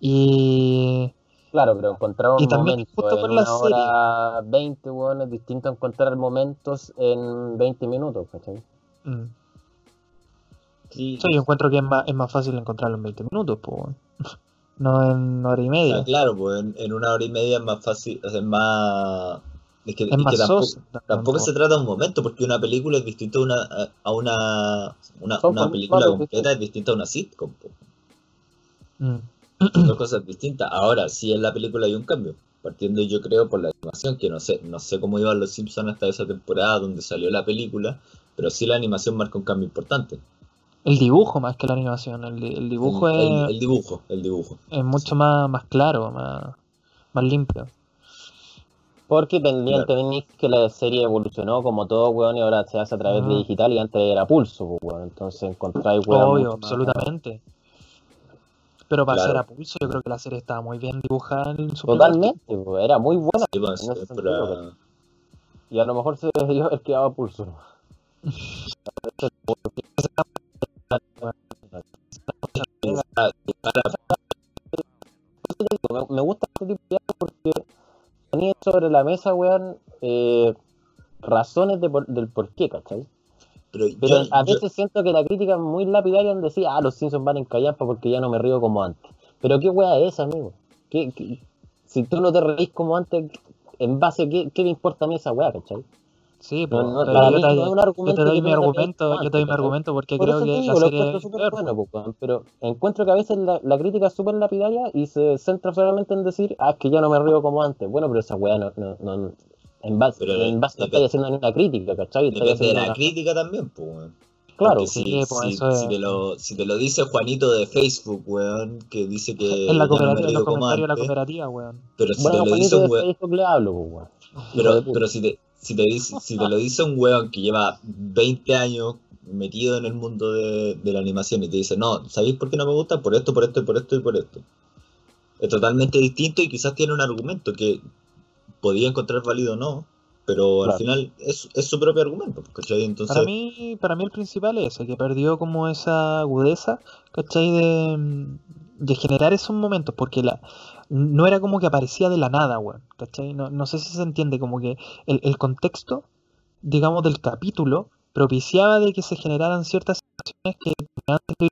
Y Claro, pero encontrar un Y también momento justo en la una hora 20, weón, es distinto a encontrar momentos en 20 minutos, ¿cachai? mm, Sí, sí, yo encuentro que es más, es más fácil encontrarlo en 20 minutos, pues, no en hora y o media. sea, claro, pues en, en una hora y media es más fácil, es más. Es que, es es más que tampoco, tampoco se trata de un momento, porque una película es distinta a una, a- una, una, una película completa, es distinta a una sitcom. Mm, dos cosas distintas. Ahora, sí en la película hay un cambio. Partiendo yo creo por la animación, que no sé, no sé cómo iban los Simpsons hasta esa temporada donde salió la película, pero sí la animación marca un cambio importante. El dibujo más que la animación, el, el dibujo el, es, el- el dibujo, el dibujo. es mucho más, más claro, más, más limpio. Porque tenían, Claro. tenéis que la serie evolucionó como todo, weón, y ahora se hace a través de Ah. digital y antes era pulso, pues, weón. Entonces encontráis, weón. Obvio, más- absolutamente. Pero para Claro. ser a pulso, yo creo que la serie estaba muy bien dibujada en su Totalmente, pues, era muy buena. Sí, pues, en ese es sentido, Y a lo mejor se dio el que daba pulso. Me, me gusta este tipo de arte porque tenía sobre la mesa, weón, eh, razones de por- del por qué, ¿cachai? Pero, Pero yo- a yo- veces siento que la crítica es muy lapidaria en decir, ah, los Simpsons van en callampa porque ya no me río como antes. Pero qué weá es, amigo. ¿Qué, qué- si tú no te reís como antes, ¿en base a qué, qué me importa a mí esa weá, cachai? Sí, pues, no, pero para yo mí te, no es un yo argumento te doy mi argumento, yo te doy mi argumento porque Por creo que digo, la lo serie encuentro súper bueno, pues, pero encuentro que a veces la, la crítica es súper lapidaria y se centra solamente en decir, ah, es que ya no me río como antes. Bueno, pero esa weá no, no, no- en base, Pero en base no estáis haciendo una crítica, ¿cachai? Depende de la una- crítica también, pues. weón. Claro, Porque sí, si, pues, si- eso es- si te lo, si te lo dice Juanito de Facebook, weón, que dice que en la no cooperativa, en río los comentarios de la cooperativa, weón. pero si bueno, te lo dice un weón, Facebook le hablo, pues, weón. Pero, pero si te, si te dice, si te lo dice un weón que lleva 20 años metido en el mundo de, de la animación y te dice, no, ¿sabéis por qué no me gusta? Por esto, por esto, y por esto y por esto. Es totalmente distinto y quizás tiene un argumento que podía encontrar válido o no, pero al final es, es su propio argumento, pues, ¿cachai? Entonces, Para mí, para mí el principal es ese, que perdió como esa agudeza, ¿cachai? De, de generar esos momentos, porque la, no era como que aparecía de la nada, weón, ¿cachai? No, no sé si se entiende, como que el, el contexto, digamos, del capítulo propiciaba de que se generaran ciertas situaciones que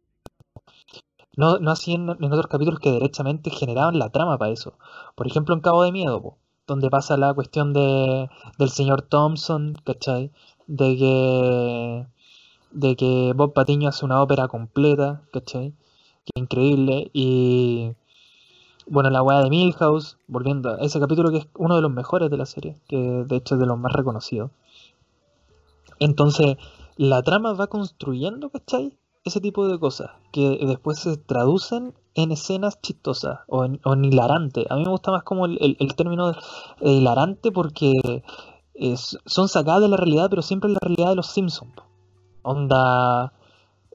no, no hacían en otros capítulos que derechamente generaban la trama para eso. Por ejemplo, en Cabo de Miedo, po, donde pasa la cuestión de, del señor Thompson, ¿cachai? De que, de que Bob Patiño hace una ópera completa, ¿cachai? Que increíble. Y bueno, la weá de Milhouse, volviendo a ese capítulo que es uno de los mejores de la serie, que de hecho es de los más reconocidos. Entonces, la trama va construyendo, ¿cachai? Ese tipo de cosas que después se traducen en escenas chistosas o en, o. A mí me gusta más como el, término de, hilarante porque es- son sacadas de la realidad, pero siempre en la realidad de los Simpsons. Onda.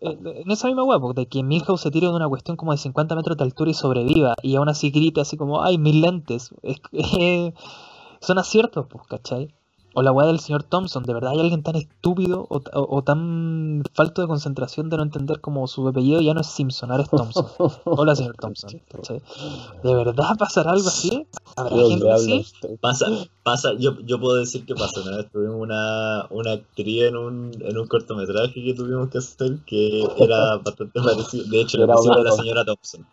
eh, En esa misma hueá, de que Milhouse se tire de una cuestión como de 50 metros de altura y sobreviva, y aún así grite así como, ¡ay, mis lentes! Es- eh, son aciertos, pues, ¿cachai? O la weá del señor Thompson, ¿de verdad hay alguien tan estúpido o, o- o tan falto de concentración de no entender como su apellido ya no es Simpson, ahora es Thompson? Hola, señor Thompson, ¿cachai? ¿De verdad pasará algo así? ¿Habrá Dios gente le así? pasa, pasa, yo, yo puedo decir que pasa. Una vez tuvimos una, una actriz en un, en un cortometraje que tuvimos que hacer que era bastante parecido. De hecho, le pusimos a la señora Thompson.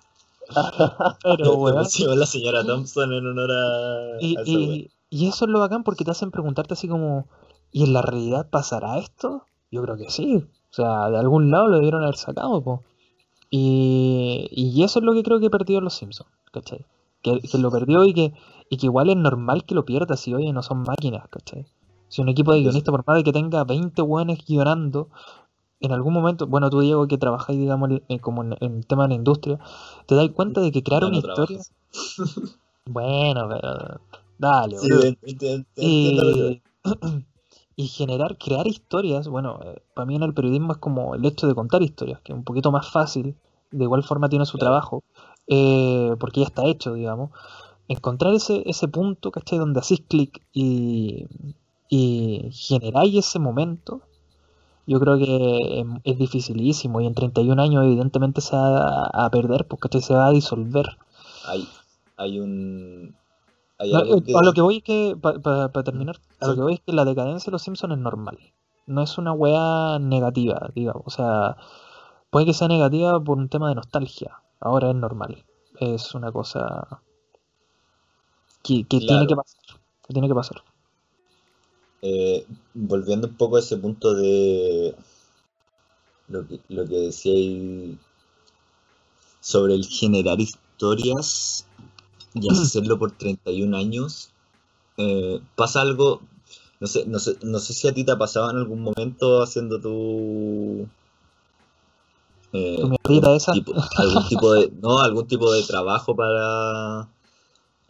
Pero, Le weón, pusimos a la señora Thompson en honor a, Y, a esa wea. y, y eso es lo bacán porque te hacen preguntarte así como, ¿y en la realidad pasará esto? Yo creo que sí. O sea, de algún lado lo debieron haber sacado, po. Y, y eso es lo que creo que perdió los Simpsons, ¿cachai? Que, que lo perdió y que, y que igual es normal que lo pierda si oye no son máquinas, ¿cachai? Si un equipo de guionistas, por más de que tenga 20 buenos guionando, en algún momento, bueno, tú Diego que trabajáis, digamos, eh, como en, el tema de la industria, te das cuenta de que crear una no historia... Bueno, pero... Dale, Sí, boludo. entiendo Y, y generar, crear historias, bueno, eh, para mí en el periodismo es como el hecho de contar historias, que es un poquito más fácil, de igual forma tiene su Claro. trabajo, eh, porque ya está hecho, digamos. Encontrar ese, ese punto, ¿cachai? Donde hacís clic y, y generáis ese momento, yo creo que es, es dificilísimo y en 31 años evidentemente se va a, a perder, ¿cachai? Se va a disolver. hay, hay un. No, eh. A lo que voy es que, para terminar, a lo que voy es que la decadencia de los Simpsons es normal. No es una weá negativa, digamos. O sea, puede que sea negativa por un tema de nostalgia. Ahora es normal. Es una cosa que, que tiene que pasar. Que tiene que pasar. Eh, volviendo un poco a ese punto de lo que, lo que decíais sobre el generar historias y hacerlo por 31 años, eh, pasa algo, no sé, no sé, no sé si a ti te ha pasado en algún momento haciendo tu... eh, Tu mierdita esa. tipo- algún tipo de, no, algún tipo de trabajo para,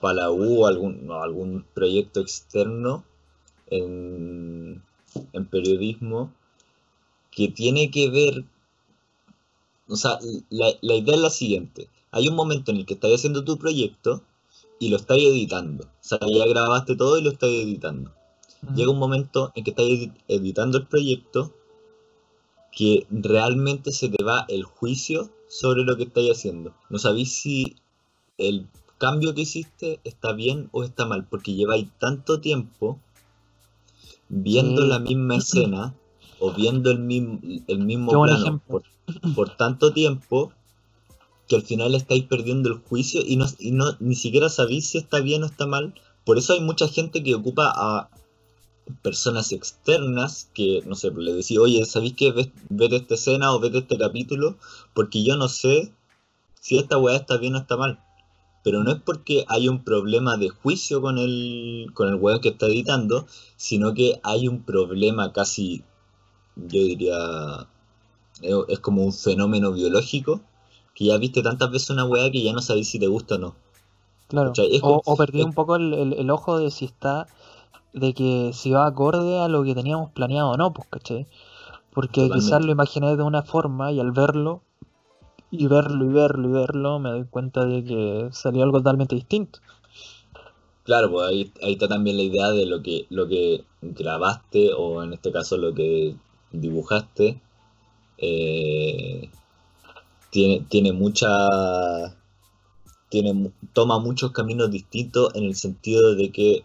para la U algún, no, algún proyecto externo en, en periodismo que tiene que ver, o sea, la, la idea es la siguiente, hay un momento en el que estás haciendo tu proyecto y lo estás editando, o sea, ya grabaste todo y lo estás editando. Llega un momento en que estás edi- editando el proyecto que realmente se te va el juicio sobre lo que estás haciendo. No sabéis si el cambio que hiciste está bien o está mal, porque lleváis tanto tiempo viendo Sí. la misma escena o viendo el mismo, el mismo Qué plano por tanto tiempo que al final estáis perdiendo el juicio y, no, ni siquiera sabéis si está bien o está mal. Por eso hay mucha gente que ocupa a personas externas que, no sé, le decís, oye, ¿sabéis que ves, vete esta escena o vete este capítulo? Porque yo no sé si esta weá está bien o está mal. Pero no es porque hay un problema de juicio con el, con el weón que está editando, sino que hay un problema casi, yo diría, es como un fenómeno biológico, que ya viste tantas veces una weá que ya no sabéis si te gusta o no. Claro. O, como- o perdí es- un poco el, el- el ojo de si está, de que si va acorde a lo que teníamos planeado o no, pues, ¿cachai? Porque quizás lo imaginé de una forma y al verlo, y verlo y verlo y verlo, me doy cuenta de que salió algo totalmente distinto. Claro, pues ahí, ahí está también la idea de lo que, lo que grabaste, o en este caso lo que dibujaste, eh, tiene, tiene mucha. Tiene, toma muchos caminos distintos en el sentido de que.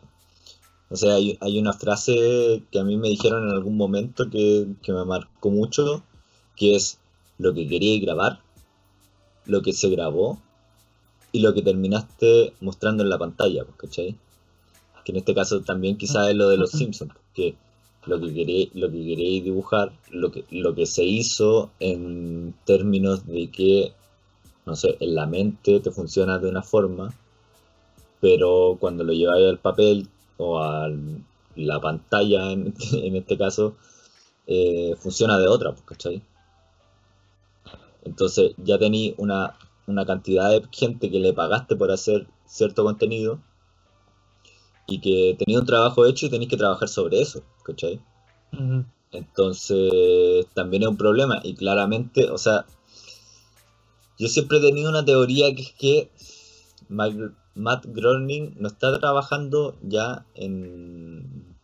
O sea, hay, hay una frase que a mí me dijeron en algún momento que, que me marcó mucho, que es lo que quería grabar, lo que se grabó y lo que terminaste mostrando en la pantalla, pues, ¿cachai? Que en este caso también quizás es lo de los Simpsons, que lo que queréis, lo que queréis dibujar, lo que, lo que se hizo en términos de que, no sé, en la mente te funciona de una forma, pero cuando lo lleváis al papel o a la pantalla, en, este caso, eh, funciona de otra, pues, ¿cachai? Entonces ya tenéis una, una cantidad de gente que le pagaste por hacer cierto contenido y que tenéis un trabajo hecho y tenéis que trabajar sobre eso, ¿cachai? Entonces también es un problema y claramente, o sea, yo siempre he tenido una teoría que es que Matt Groening no está trabajando ya en,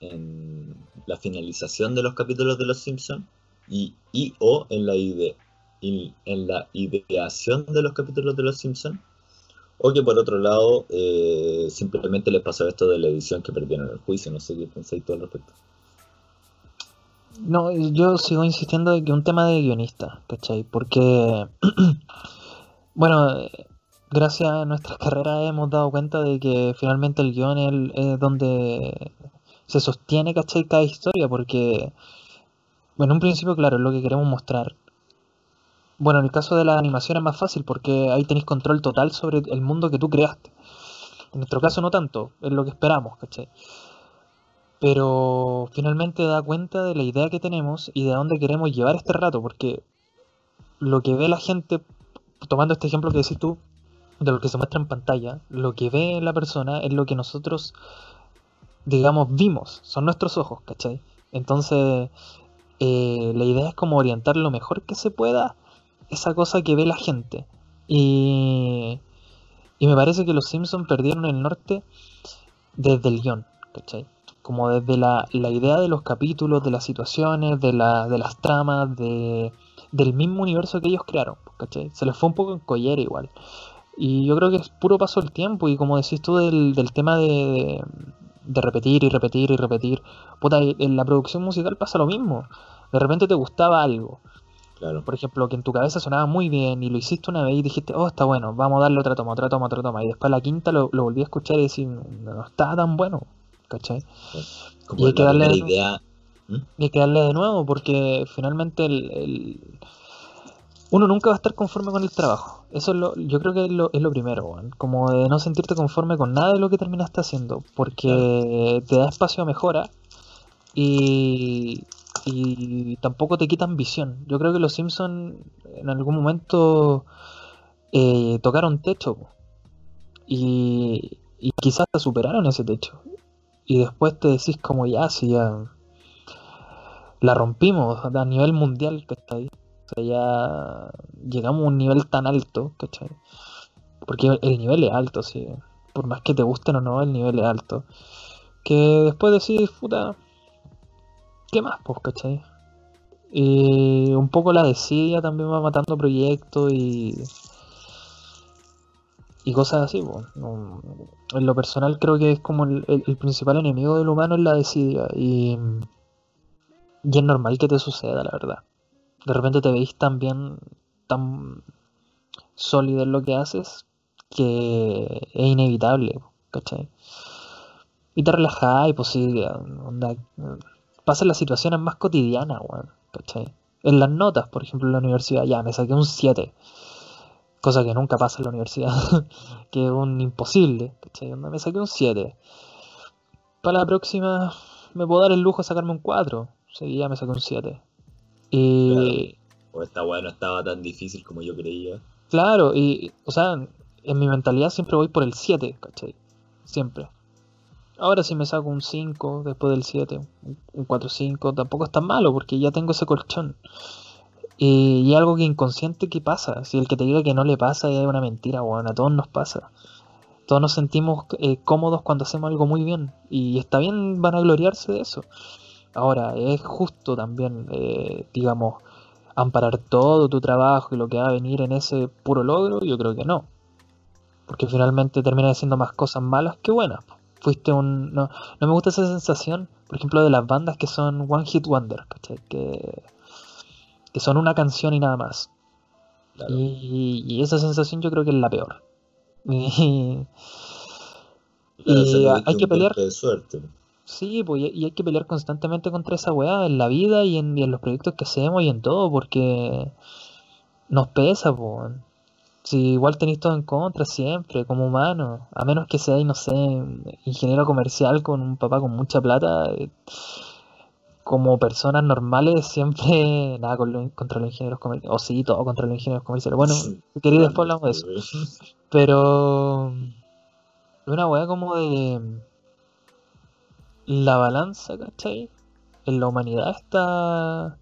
en la finalización de los capítulos de Los Simpsons y, y o en la, ide- y- en la ideación de los capítulos de Los Simpsons o que por otro lado eh, simplemente les pasó esto de la edición que perdieron el juicio, no sé qué pensáis tú al respecto. No, yo sigo insistiendo de que un tema de guionista, ¿cachai? Porque, bueno, gracias a nuestras carreras hemos dado cuenta de que finalmente el guion es donde se sostiene, ¿cachai? Cada historia, porque, bueno, en un principio, claro, es lo que queremos mostrar. Bueno, en el caso de la animación es más fácil porque ahí tenéis control total sobre el mundo que tú creaste. En nuestro caso no tanto, es lo que esperamos, ¿cachai? Pero finalmente da cuenta de la idea que tenemos y de dónde queremos llevar este rato, porque lo que ve la gente, tomando este ejemplo que decís tú, de lo que se muestra en pantalla, lo que ve la persona es lo que nosotros, digamos, vimos, son nuestros ojos, ¿cachai? Entonces, eh, la idea es como orientar lo mejor que se pueda esa cosa que ve la gente. Y, y me parece que los Simpsons perdieron el norte desde el guion, ¿cachai? Como desde la, la idea de los capítulos, de las situaciones, de, la, de las tramas, de, del mismo universo que ellos crearon, ¿cachai? Se les fue un poco en collera igual. Y yo creo que es puro paso el tiempo y como decís tú del, del tema de, de, repetir y repetir y repetir, puta, en la producción musical pasa lo mismo. De repente te gustaba algo, Claro. por ejemplo, que en tu cabeza sonaba muy bien y lo hiciste una vez y dijiste, oh, está bueno, vamos a darle otra toma, otra toma, otra toma. Y después la quinta lo, lo volví a escuchar y decir, no, está tan bueno, ¿cachai? Como Y hay que darle- primera idea. Y hay que darle de nuevo porque finalmente el, el- uno nunca va a estar conforme con el trabajo. Eso es lo, yo creo que es lo, es lo primero, como de no sentirte conforme con nada de lo que terminaste haciendo, porque te da espacio a mejora y, y tampoco te quitan visión. Yo creo que los Simpsons en algún momento eh, tocaron techo y, y quizás te superaron ese techo. Y después te decís como ya, si ya la rompimos a nivel mundial, ¿cachai? O sea, ya llegamos a un nivel tan alto, ¿cachai? Porque el nivel es alto, sí. Por más que te gusten o no, el nivel es alto. Que después decís, puta, ¿qué más, pues, cachai? Un poco la desidia también va matando proyectos y. Y cosas así, pues. En lo personal creo que es como el principal enemigo del humano es la desidia. Y. Y es normal que te suceda, la verdad. De repente te veis tan bien, tan sólido en lo que haces, que es inevitable, ¿cachai? Y te relajás y pues sí, onda, pasan las situaciones más cotidianas, weón, ¿cachai? En las notas, por ejemplo, en la universidad, ya me saqué un 7, cosa que nunca pasa en la universidad, que es un imposible, ¿cachai? Me saqué un 7. Para la próxima me puedo dar el lujo de sacarme un 4, sí, ya me saqué un 7. Y O esta weá no estaba tan difícil como yo creía. claro, y, o sea, en mi mentalidad siempre voy por el 7, ¿cachai? Siempre. Ahora si me saco un 5 después del 7, un- un 4-5, tampoco es tan malo porque ya tengo ese colchón. Y, y algo que inconsciente que pasa. Si el que te diga que no le pasa es una mentira, weón, a todos nos pasa. todos nos sentimos eh, cómodos cuando hacemos algo muy bien. Y está bien van a gloriarse de eso. Ahora, es justo también, eh, digamos, amparar todo tu trabajo y lo que va a venir en ese puro logro. Yo creo que no. Porque finalmente termina haciendo más cosas malas que buenas. Fuiste un... No, no me gusta esa sensación, por ejemplo, de las bandas que son One Hit Wonder, ¿cachai? Que, que son una canción y nada más. Claro. Y, y esa sensación yo creo que es la peor. Y, Claro, hay que pelear. golpe de suerte. sí, pues, y y hay que pelear constantemente contra esa weá en la vida y en, y en los proyectos que hacemos y en todo, porque nos pesa, pues. Si igual tenéis todo en contra siempre, como humano, a menos que seáis, no sé, ingeniero comercial con un papá con mucha plata, eh, como personas normales, siempre nada con lo- contra los ingenieros comerciales, o sí, todo contra los ingenieros comerciales. Bueno, si queréis después hablamos de eso. Pero una weá como de la balanza, ¿cachai? En la humanidad está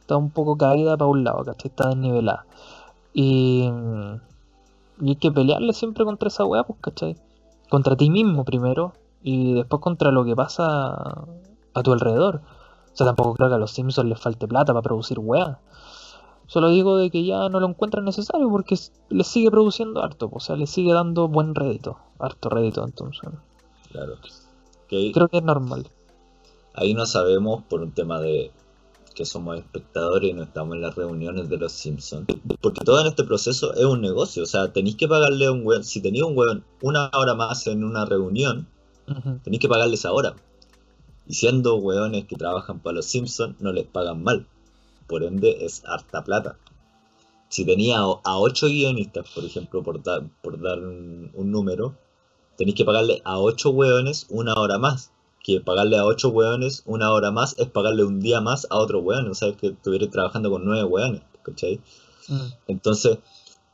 está un poco caída para un lado, ¿cachai? Está desnivelada. Y, y hay que pelearle siempre contra esa weá, pues, ¿cachai? Contra ti mismo primero y después contra lo que pasa a tu alrededor. O sea, tampoco creo que a los Simpsons les falte plata para producir weá. Solo digo de que ya no lo encuentran necesario porque les sigue produciendo harto, pues, o sea, les sigue dando buen rédito, harto rédito, entonces. Claro. Que Creo que es normal. ahí no sabemos por un tema de que somos espectadores y no estamos en las reuniones de los Simpsons. Porque todo en este proceso es un negocio. O sea, tenéis que pagarle a un weón. Si tenía un weón una hora más en una reunión, tenéis que pagarles ahora. Y siendo weones que trabajan para los Simpsons, no les pagan mal. Por ende, es harta plata. Si tenía a 8 guionistas, por ejemplo, por, dar por dar un, un número, tenéis que pagarle a 8 weones una hora más. Que pagarle a 8 weones una hora más es pagarle un día más a otro weón. O sea, es que estuvierais trabajando con 9 weones, ¿cachai? Mm. Entonces,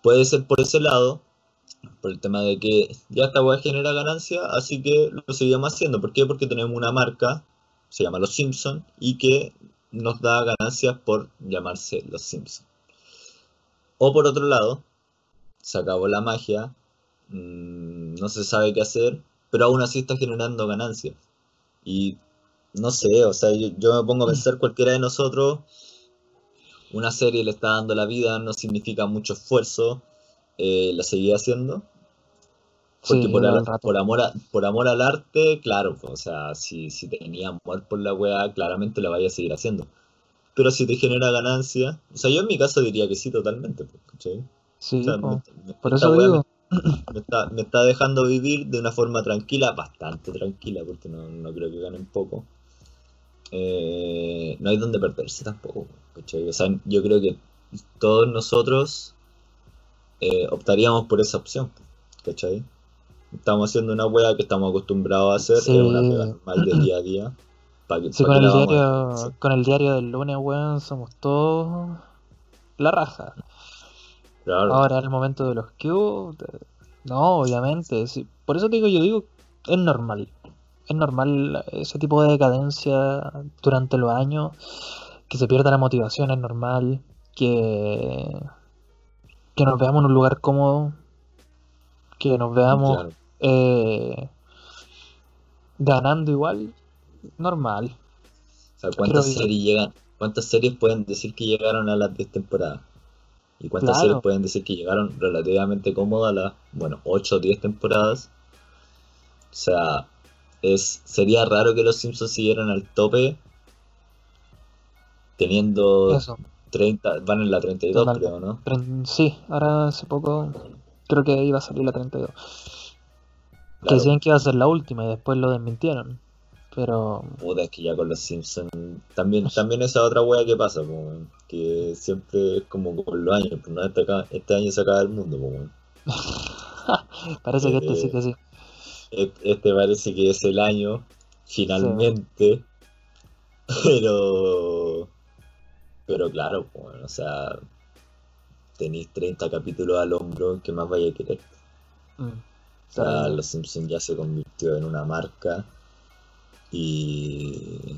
puede ser por ese lado, por el tema de que ya esta weá genera ganancia, así que lo seguimos haciendo. ¿Por qué? Porque tenemos una marca, se llama Los Simpsons, y que nos da ganancias por llamarse Los Simpsons. O por otro lado, se acabó la magia, mm, no se sabe qué hacer, pero aún así está generando ganancias. Y no sé, o sea, yo, yo me pongo a pensar cualquiera de nosotros, una serie le está dando la vida, no significa mucho esfuerzo, eh, la seguía haciendo. Porque Sí, por, al- por amor a- por amor al arte, claro, pues, o sea, si, si tenía amor por la weá, claramente la vaya a seguir haciendo. Pero si te genera ganancia, o sea, yo en mi caso diría que sí, totalmente, pues. Sí, O sea, po. me- me- por eso digo. Me, está, me está dejando vivir de una forma tranquila, bastante tranquila, porque no, no creo que ganen poco. Eh, no hay donde perderse tampoco. O sea, yo creo que todos nosotros eh, optaríamos por esa opción, ¿cachai? Estamos haciendo una wea que estamos acostumbrados a hacer, Sí. es una pega normal del día a día. ¿Para que, Sí, con el a diario, con el diario del lunes, weón, somos todos la raja. Claro. Ahora es el momento de los de- No, obviamente. sí. Por eso te digo, yo digo, es normal. Es normal ese tipo de decadencia durante los años. Que se pierda la motivación, es normal. Que, que nos veamos en un lugar cómodo. Que nos veamos Claro. eh, ganando igual. Normal. O sea, ¿cuántas series llegan? ¿Cuántas series pueden decir que llegaron a las 10 temporadas? ¿Y cuántas Claro. series pueden decir que llegaron relativamente cómodas las, bueno, 8 o 10 temporadas? O sea, es, sería raro que los Simpsons siguieran al tope teniendo Eso. 30, van en la 32 Total. creo, ¿no? Sí, ahora hace poco creo que iba a salir la 32. Que Claro. decían que iba a ser la última y después lo desmintieron. Pero Puta, es que ya con los Simpsons también, también esa otra wea que pasa, po, que siempre es como con los años, pues no este, acá- este año se acaba el mundo, po, parece que este sí que sí. Este parece que es el año, finalmente. Pero. Pero claro, bueno, o sea. Tenéis 30 capítulos al hombro, ¿qué más vaya a querer? Mm, O sea. Los Simpsons ya se convirtió en una marca. Y.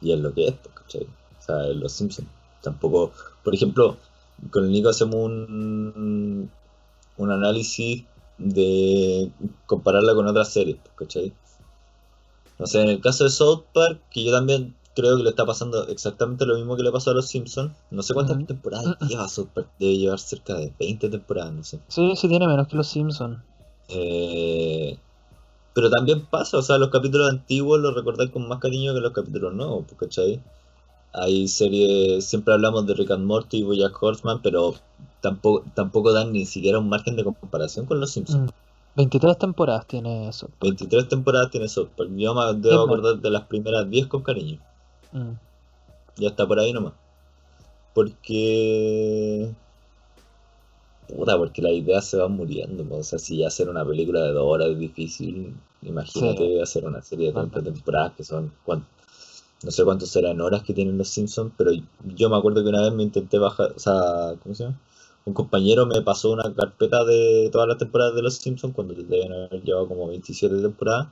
Y es lo que es, ¿cachai? O sea, es Los Simpsons. Tampoco. Por ejemplo, con el Nico hacemos un. Un análisis de compararla con otras series, ¿cachai? No sé, en el caso de South Park, que yo también creo que le está pasando exactamente lo mismo que le pasó a los Simpsons. No sé cuántas temporadas lleva South Park, debe llevar cerca de 20 temporadas, no sé. Sí, sí tiene menos que los Simpsons. Eh, pero también pasa, o sea, los capítulos antiguos los recordáis con más cariño que los capítulos nuevos, pues, ¿cachai? Hay series, siempre hablamos de Rick and Morty y Bojack Horseman, pero tampoco, tampoco dan ni siquiera un margen de comparación con los Simpsons. Mm. 23 temporadas tiene eso. 23 temporadas tiene South Park. Yo me debo acordar de las primeras 10 con cariño. Mm. Ya está por ahí nomás. Porque. Puta, porque las ideas se van muriendo. O sea, si ya hacer una película de dos horas es difícil, imagínate hacer una serie de 30 temporadas que son. ¿cuán- No sé cuántos serán horas que tienen los Simpsons, pero yo me acuerdo que una vez me intenté bajar. O sea, ¿cómo se llama? Un compañero me pasó una carpeta de todas las temporadas de los Simpsons cuando deben haber llevado como 27 temporadas.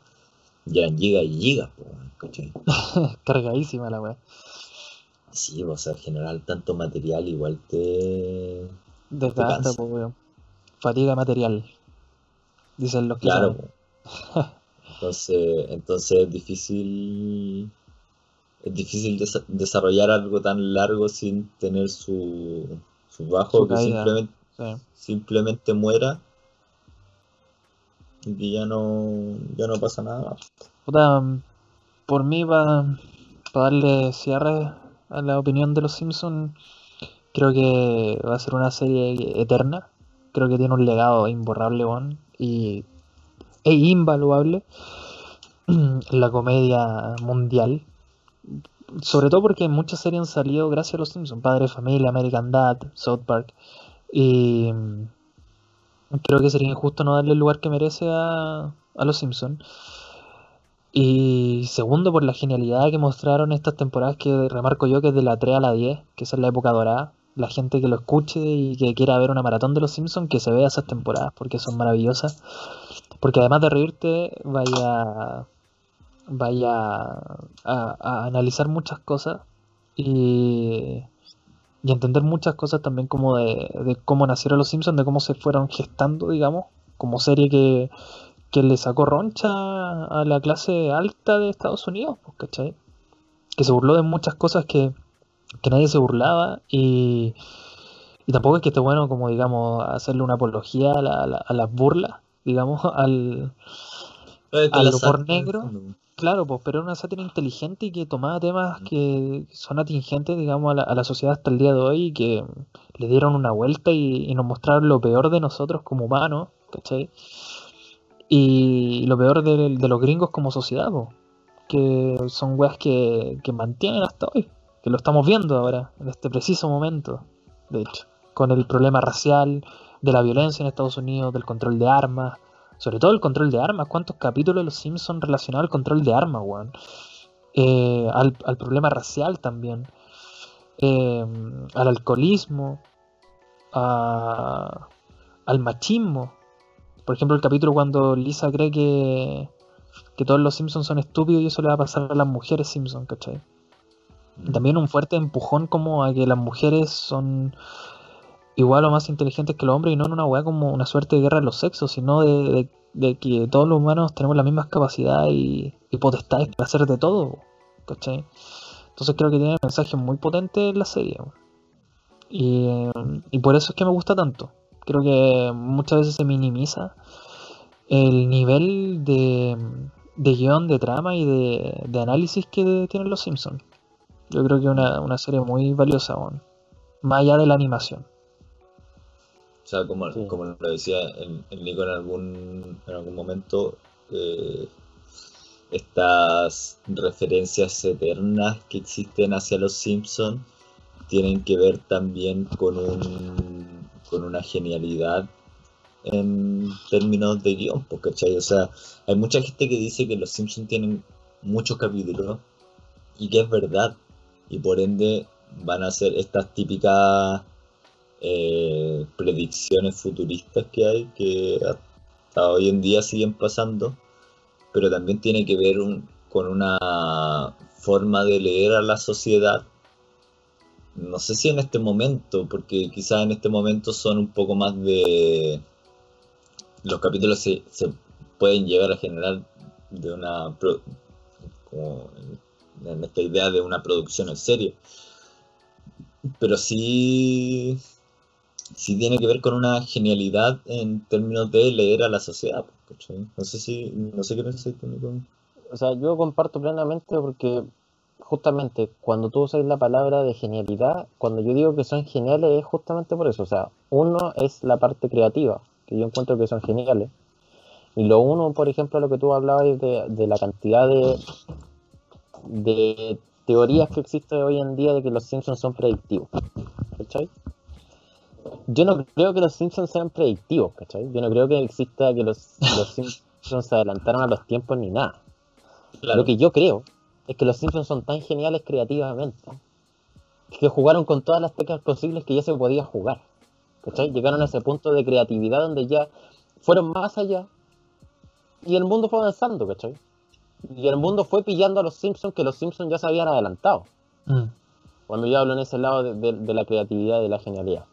Y eran gigas y gigas. Cargadísima la weá. Sí, o sea, generar tanto material igual te... Cansa. pues, weón. Fatiga material. Dicen los que Claro. saben. Entonces, entonces es difícil... Es difícil desa- desarrollar algo tan largo sin tener su, su bajo Su que caída. simplemente, Sí. simplemente muera y que ya no, ya no pasa nada. Puta, por mí, para darle cierre a la opinión de los Simpsons, creo que va a ser una serie eterna. Creo que tiene un legado imborrable, weón, y e invaluable en la comedia mundial. Sobre todo porque muchas series han salido gracias a los Simpsons. Padre Familia, American Dad, South Park. Y creo que sería injusto no darle el lugar que merece a, a los Simpsons. Y segundo, por la genialidad que mostraron estas temporadas que remarco yo que es de la 3 a la 10, que esa es la época dorada. La gente que lo escuche y que quiera ver una maratón de los Simpsons, que se vea esas temporadas porque son maravillosas. Porque además de reírte, vaya, vaya a, a analizar muchas cosas y, y entender muchas cosas también como de, de cómo nacieron los Simpsons, de cómo se fueron gestando, digamos, como serie que, que le sacó roncha a la clase alta de Estados Unidos, pues, ¿cachai? Que se burló de muchas cosas que, que nadie se burlaba y, y tampoco es que esté bueno como, digamos, hacerle una apología a, la- a la- a las burlas, digamos, al... Al humor negro. Claro, pues, pero era una sátira inteligente y que tomaba temas que son atingentes, digamos, a la, a la sociedad hasta el día de hoy y que le dieron una vuelta y, y nos mostraron lo peor de nosotros como humanos, ¿cachai? Y lo peor de, de los gringos como sociedad, po, que son weas que, que mantienen hasta hoy, que lo estamos viendo ahora, en este preciso momento, de hecho, con el problema racial, de la violencia en Estados Unidos, del control de armas, sobre todo el control de armas. ¿Cuántos capítulos de los Simpsons relacionados al control de armas, weón? Eh, al, problema racial también. Eh, al alcoholismo. al machismo. Por ejemplo, el capítulo cuando Lisa cree que, que todos los Simpsons son estúpidos y eso le va a pasar a las mujeres Simpsons, ¿cachai? También un fuerte empujón como a que las mujeres son igual o más inteligentes que los hombres y no en una weá como una suerte de guerra de los sexos, sino de, que todos los humanos tenemos las mismas capacidades y, y potestades para hacer de todo, ¿cachai? Entonces creo que tiene mensajes muy potentes en la serie. Y, y por eso es que me gusta tanto. Creo que muchas veces se minimiza el nivel de, de guion, de trama y de, de análisis que tienen los Simpsons. Yo creo que es una, una serie muy valiosa, weón. más allá de la animación. O sea, como, Sí. como lo decía el, el Nico en algún, en algún momento, eh, estas referencias eternas que existen hacia los Simpsons tienen que ver también con un, con una genialidad en términos de guion, pues, ¿cachai? O sea, hay mucha gente que dice que los Simpsons tienen muchos capítulos y que es verdad, y por ende van a ser estas típicas eh, predicciones futuristas que hay que hasta hoy en día siguen pasando, pero también tiene que ver un- con una forma de leer a la sociedad. No sé si en este momento, porque quizás en este momento son un poco más de los capítulos se, se pueden llegar a generar de una en, esta idea de una producción en serie pero sí sí tiene que ver con una genialidad en términos de leer a la sociedad ¿cachai? no sé si no sé qué pensáis tú. O sea, yo comparto plenamente porque justamente cuando tú usas la palabra de genialidad, cuando yo digo que son geniales es justamente por eso. O sea, uno es la parte creativa, que yo encuentro que son geniales. Y lo uno, por ejemplo, lo que tú hablabas de, de la cantidad de, de teorías que existe hoy en día de que los Simpsons son predictivos. ¿Cachai? Yo no creo que los Simpsons sean predictivos, ¿cachai? Yo no creo que exista que los, los Simpsons se adelantaron a los tiempos ni nada. Claro. Lo que yo creo es que los Simpsons son tan geniales creativamente que jugaron con todas las técnicas posibles que ya se podía jugar. ¿Cachai? Llegaron a ese punto de creatividad donde ya fueron más allá y el mundo fue avanzando, ¿cachai? Y el mundo fue pillando a los Simpsons que los Simpsons ya se habían adelantado. Mm. Cuando yo hablo en ese lado de, de- de la creatividad y de la genialidad.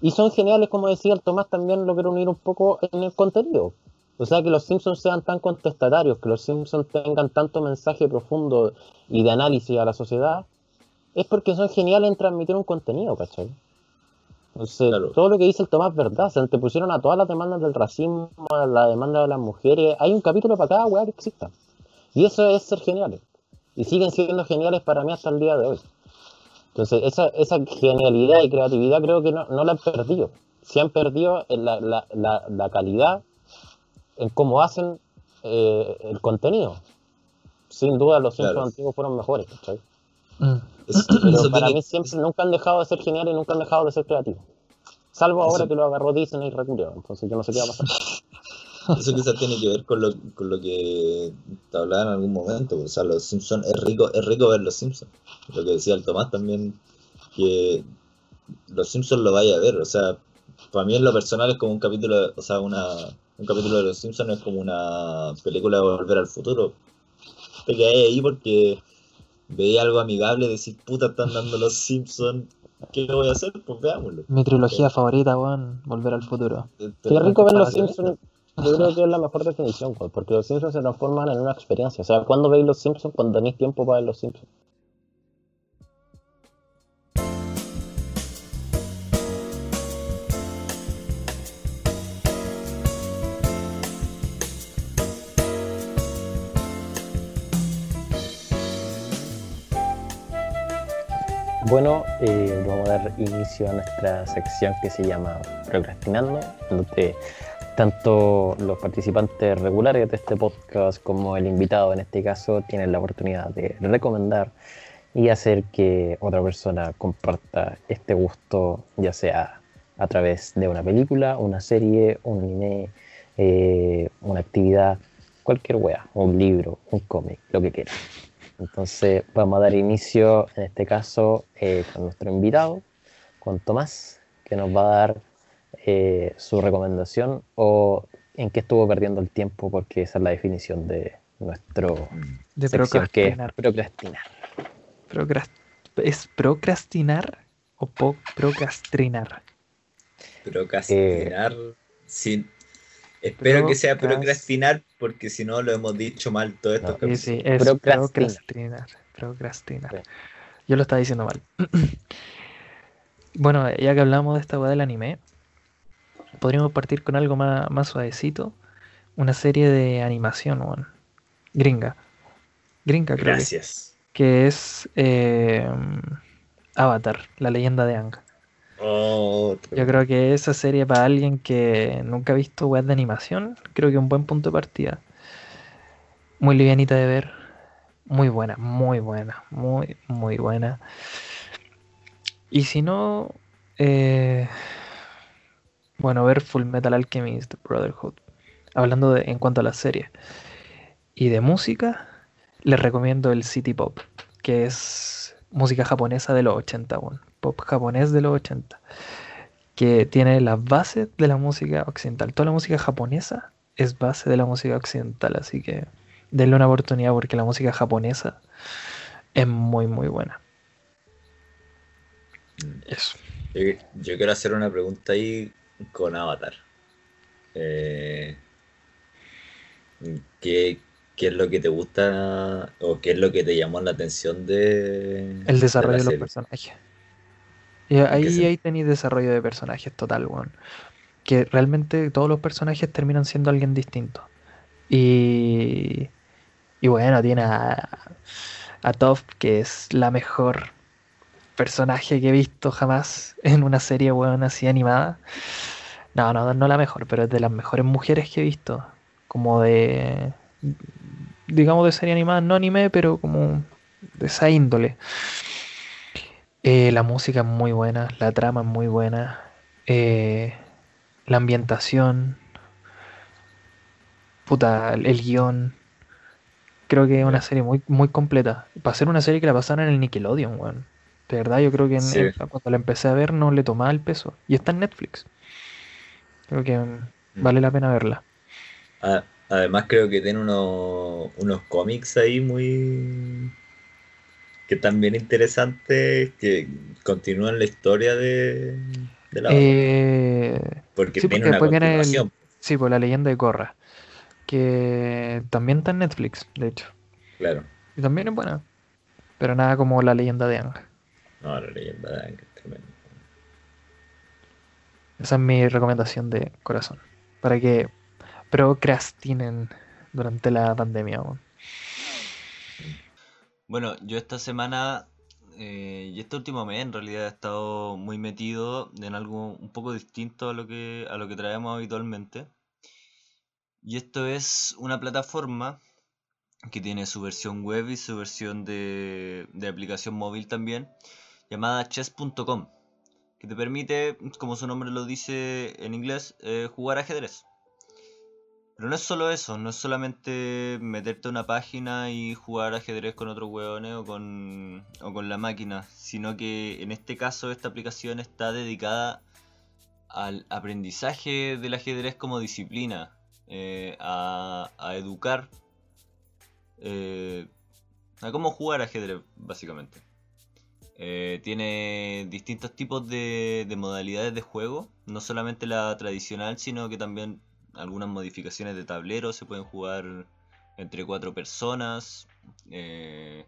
Y son geniales, como decía el Tomás, también lo quiero unir un poco en el contenido. O sea, que los Simpsons sean tan contestatarios, que los Simpsons tengan tanto mensaje profundo y de análisis a la sociedad, es porque son geniales en transmitir un contenido, ¿cachai? Entonces, Claro. todo lo que dice el Tomás es verdad. Se antepusieron a todas las demandas del racismo, a la demanda de las mujeres. Hay un capítulo para cada weá que exista. Y eso es ser geniales. Y siguen siendo geniales para mí hasta el día de hoy. Entonces, esa, esa genialidad y creatividad creo que no, no la han perdido. Se han perdido en la, la, la, la calidad en cómo hacen eh, el contenido. Sin duda, los Claro. Simpsons antiguos fueron mejores, ¿cachai? Mm. Pero eso para tiene- mí siempre nunca han dejado de ser geniales y nunca han dejado de ser creativos. Salvo ahora Eso- que lo agarró Disney y reculió. Entonces yo no sé qué va a pasar. Eso quizás tiene que ver con lo, con lo que te hablaba en algún momento. O sea, los Simpsons, es rico, es rico ver los Simpsons. Lo que decía el Tomás también, que los Simpsons lo vaya a ver. O sea, para mí en lo personal es como un capítulo, o sea, una, un capítulo de los Simpsons es como una película de volver al futuro. Te quedé ahí porque veía algo amigable, decir, puta, están dando los Simpsons. ¿Qué voy a hacer? Pues veámoslo. Mi trilogía favorita, weón, Volver al futuro. Qué rico ver los. Simpsons. Yo creo que es la mejor definición, porque los Simpsons se transforman en una experiencia. O sea, ¿cuándo veis los Simpsons? Cuando tenéis tiempo para ver los Simpsons. Bueno, eh, vamos a dar inicio a nuestra sección que se llama Procrastinando, donde tanto los participantes regulares de este podcast como el invitado en este caso tienen la oportunidad de recomendar y hacer que otra persona comparta este gusto, ya sea a través de una película, una serie, un anime, eh, una actividad, cualquier wea, un libro, un cómic, lo que quiera. Entonces vamos a dar inicio en este caso eh, con nuestro invitado, con Tomás, que nos va a dar eh, su recomendación o en qué estuvo perdiendo el tiempo, porque esa es la definición de nuestro De sección, que es procrastinar. procrastinar. Procrast- ¿Es procrastinar o po- procrastinar? Procrastinar. sí. Espero que sea Procras- procrastinar porque si no lo hemos dicho mal todo esto. No. Sí, sí, es Procrastinar. procrastinar. Procrastinar. Sí. Yo lo estaba diciendo mal. bueno, ya que hablamos de esta weá del anime, podríamos partir con algo más, más suavecito. Una serie de animación. Gringa. Gringa, creo que, Gracias. que es eh, Avatar, la leyenda de Aang. Oh, Yo creo que esa serie para alguien que nunca ha visto web de animación, creo que es un buen punto de partida. Muy livianita de ver, muy buena, muy buena, muy, muy buena. Y si no, eh, bueno, ver Full Metal Alchemist Brotherhood. Hablando de, en cuanto a la serie. Y de música, les recomiendo el City Pop, que es música japonesa de los 80, bueno, pop japonés de los 80, que tiene las bases de la música occidental. Toda la música japonesa es base de la música occidental, así que denle una oportunidad porque la música japonesa es muy, muy buena. Eso. Yo, yo quiero hacer una pregunta ahí con Avatar. eh, ¿qué, qué es lo que te gusta o qué es lo que te llamó la atención de El desarrollo de los serie? personajes. Y ahí, ahí tenéis desarrollo de personajes total, weón. Que realmente todos los personajes terminan siendo alguien distinto. Y, y bueno, tiene a, a Toph, que es la mejor personaje que he visto jamás en una serie, weón, así animada. No, no, no la mejor, pero es de las mejores mujeres que he visto. Como de, digamos, de serie animada, no anime, pero como de esa índole. Eh, la música es muy buena, la trama es muy buena, eh, la ambientación, puta, el, guion. Creo que es una serie muy, muy completa. Para ser una serie que la pasaron en el Nickelodeon, weón. De verdad, yo creo que en- Sí. en- cuando la empecé a ver no le tomaba el peso. Y está en Netflix. Creo que mm, vale la pena verla. Además creo que tiene unos, unos cómics ahí muy... que bien interesantes, que continúan la historia de, de la Eh, porque sí, tiene porque una el- continuación. sí, pues la leyenda de Korra. Que también está en Netflix, de hecho. Claro. Y también es buena. Pero nada como la leyenda de Aang. No, la leyenda de tremenda. Esa es mi recomendación de corazón. Para que procrastinen durante la pandemia. weón. Bueno, yo esta semana eh, y este último mes en realidad he estado muy metido en algo un poco distinto a lo que, a lo que traemos habitualmente. Y esto es una plataforma que tiene su versión web y su versión de, de aplicación móvil también, llamada chess.com, que te permite, como su nombre lo dice en inglés, eh, jugar ajedrez. Pero no es solo eso, no es solamente meterte a una página y jugar ajedrez con otros hueones o con, o con la máquina, sino que en este caso esta aplicación está dedicada al aprendizaje del ajedrez como disciplina, eh, a, educar, eh, a cómo jugar ajedrez básicamente. Eh, tiene distintos tipos de, de modalidades de juego, no solamente la tradicional, sino que también algunas modificaciones de tablero, se pueden jugar entre cuatro personas, eh,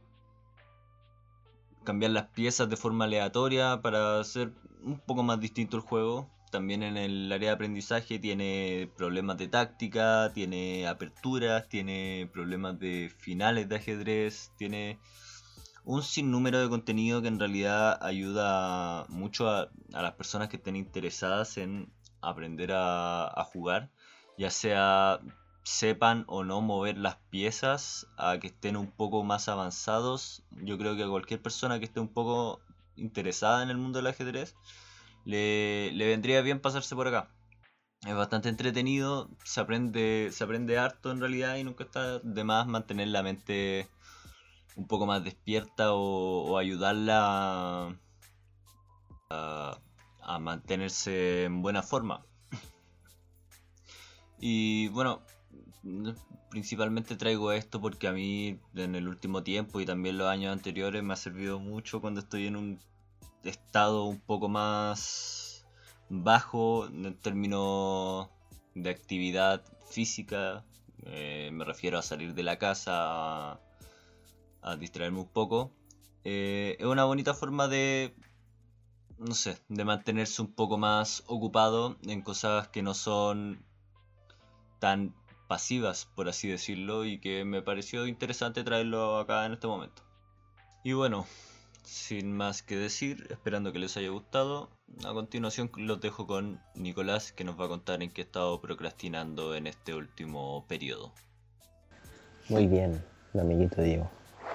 cambiar las piezas de forma aleatoria para hacer un poco más distinto el juego. También en el área de aprendizaje tiene problemas de táctica, tiene aperturas, tiene problemas de finales de ajedrez, tiene un sinnúmero de contenido que en realidad ayuda mucho a, las personas que estén interesadas en aprender a, a jugar, ya sea sepan o no mover las piezas a que estén un poco más avanzados. Yo creo que a cualquier persona que esté un poco interesada en el mundo del ajedrez le, le vendría bien pasarse por acá. Es bastante entretenido, se aprende, se aprende harto en realidad y nunca está de más mantener la mente un poco más despierta o, ayudarla a, mantenerse en buena forma. Y bueno, principalmente traigo esto porque a mí en el último tiempo y también los años anteriores me ha servido mucho cuando estoy en un estado un poco más bajo en términos de actividad física. Eh, me refiero a salir de la casa, a distraerme un poco. Eh, es una bonita forma de, no sé, de mantenerse un poco más ocupado en cosas que no son tan pasivas, por así decirlo, y que me pareció interesante traerlo acá en este momento. Y bueno, sin más que decir, esperando que les haya gustado, a continuación los dejo con Nicolás, que nos va a contar en qué he estado procrastinando en este último periodo. Muy bien, mi amiguito Diego.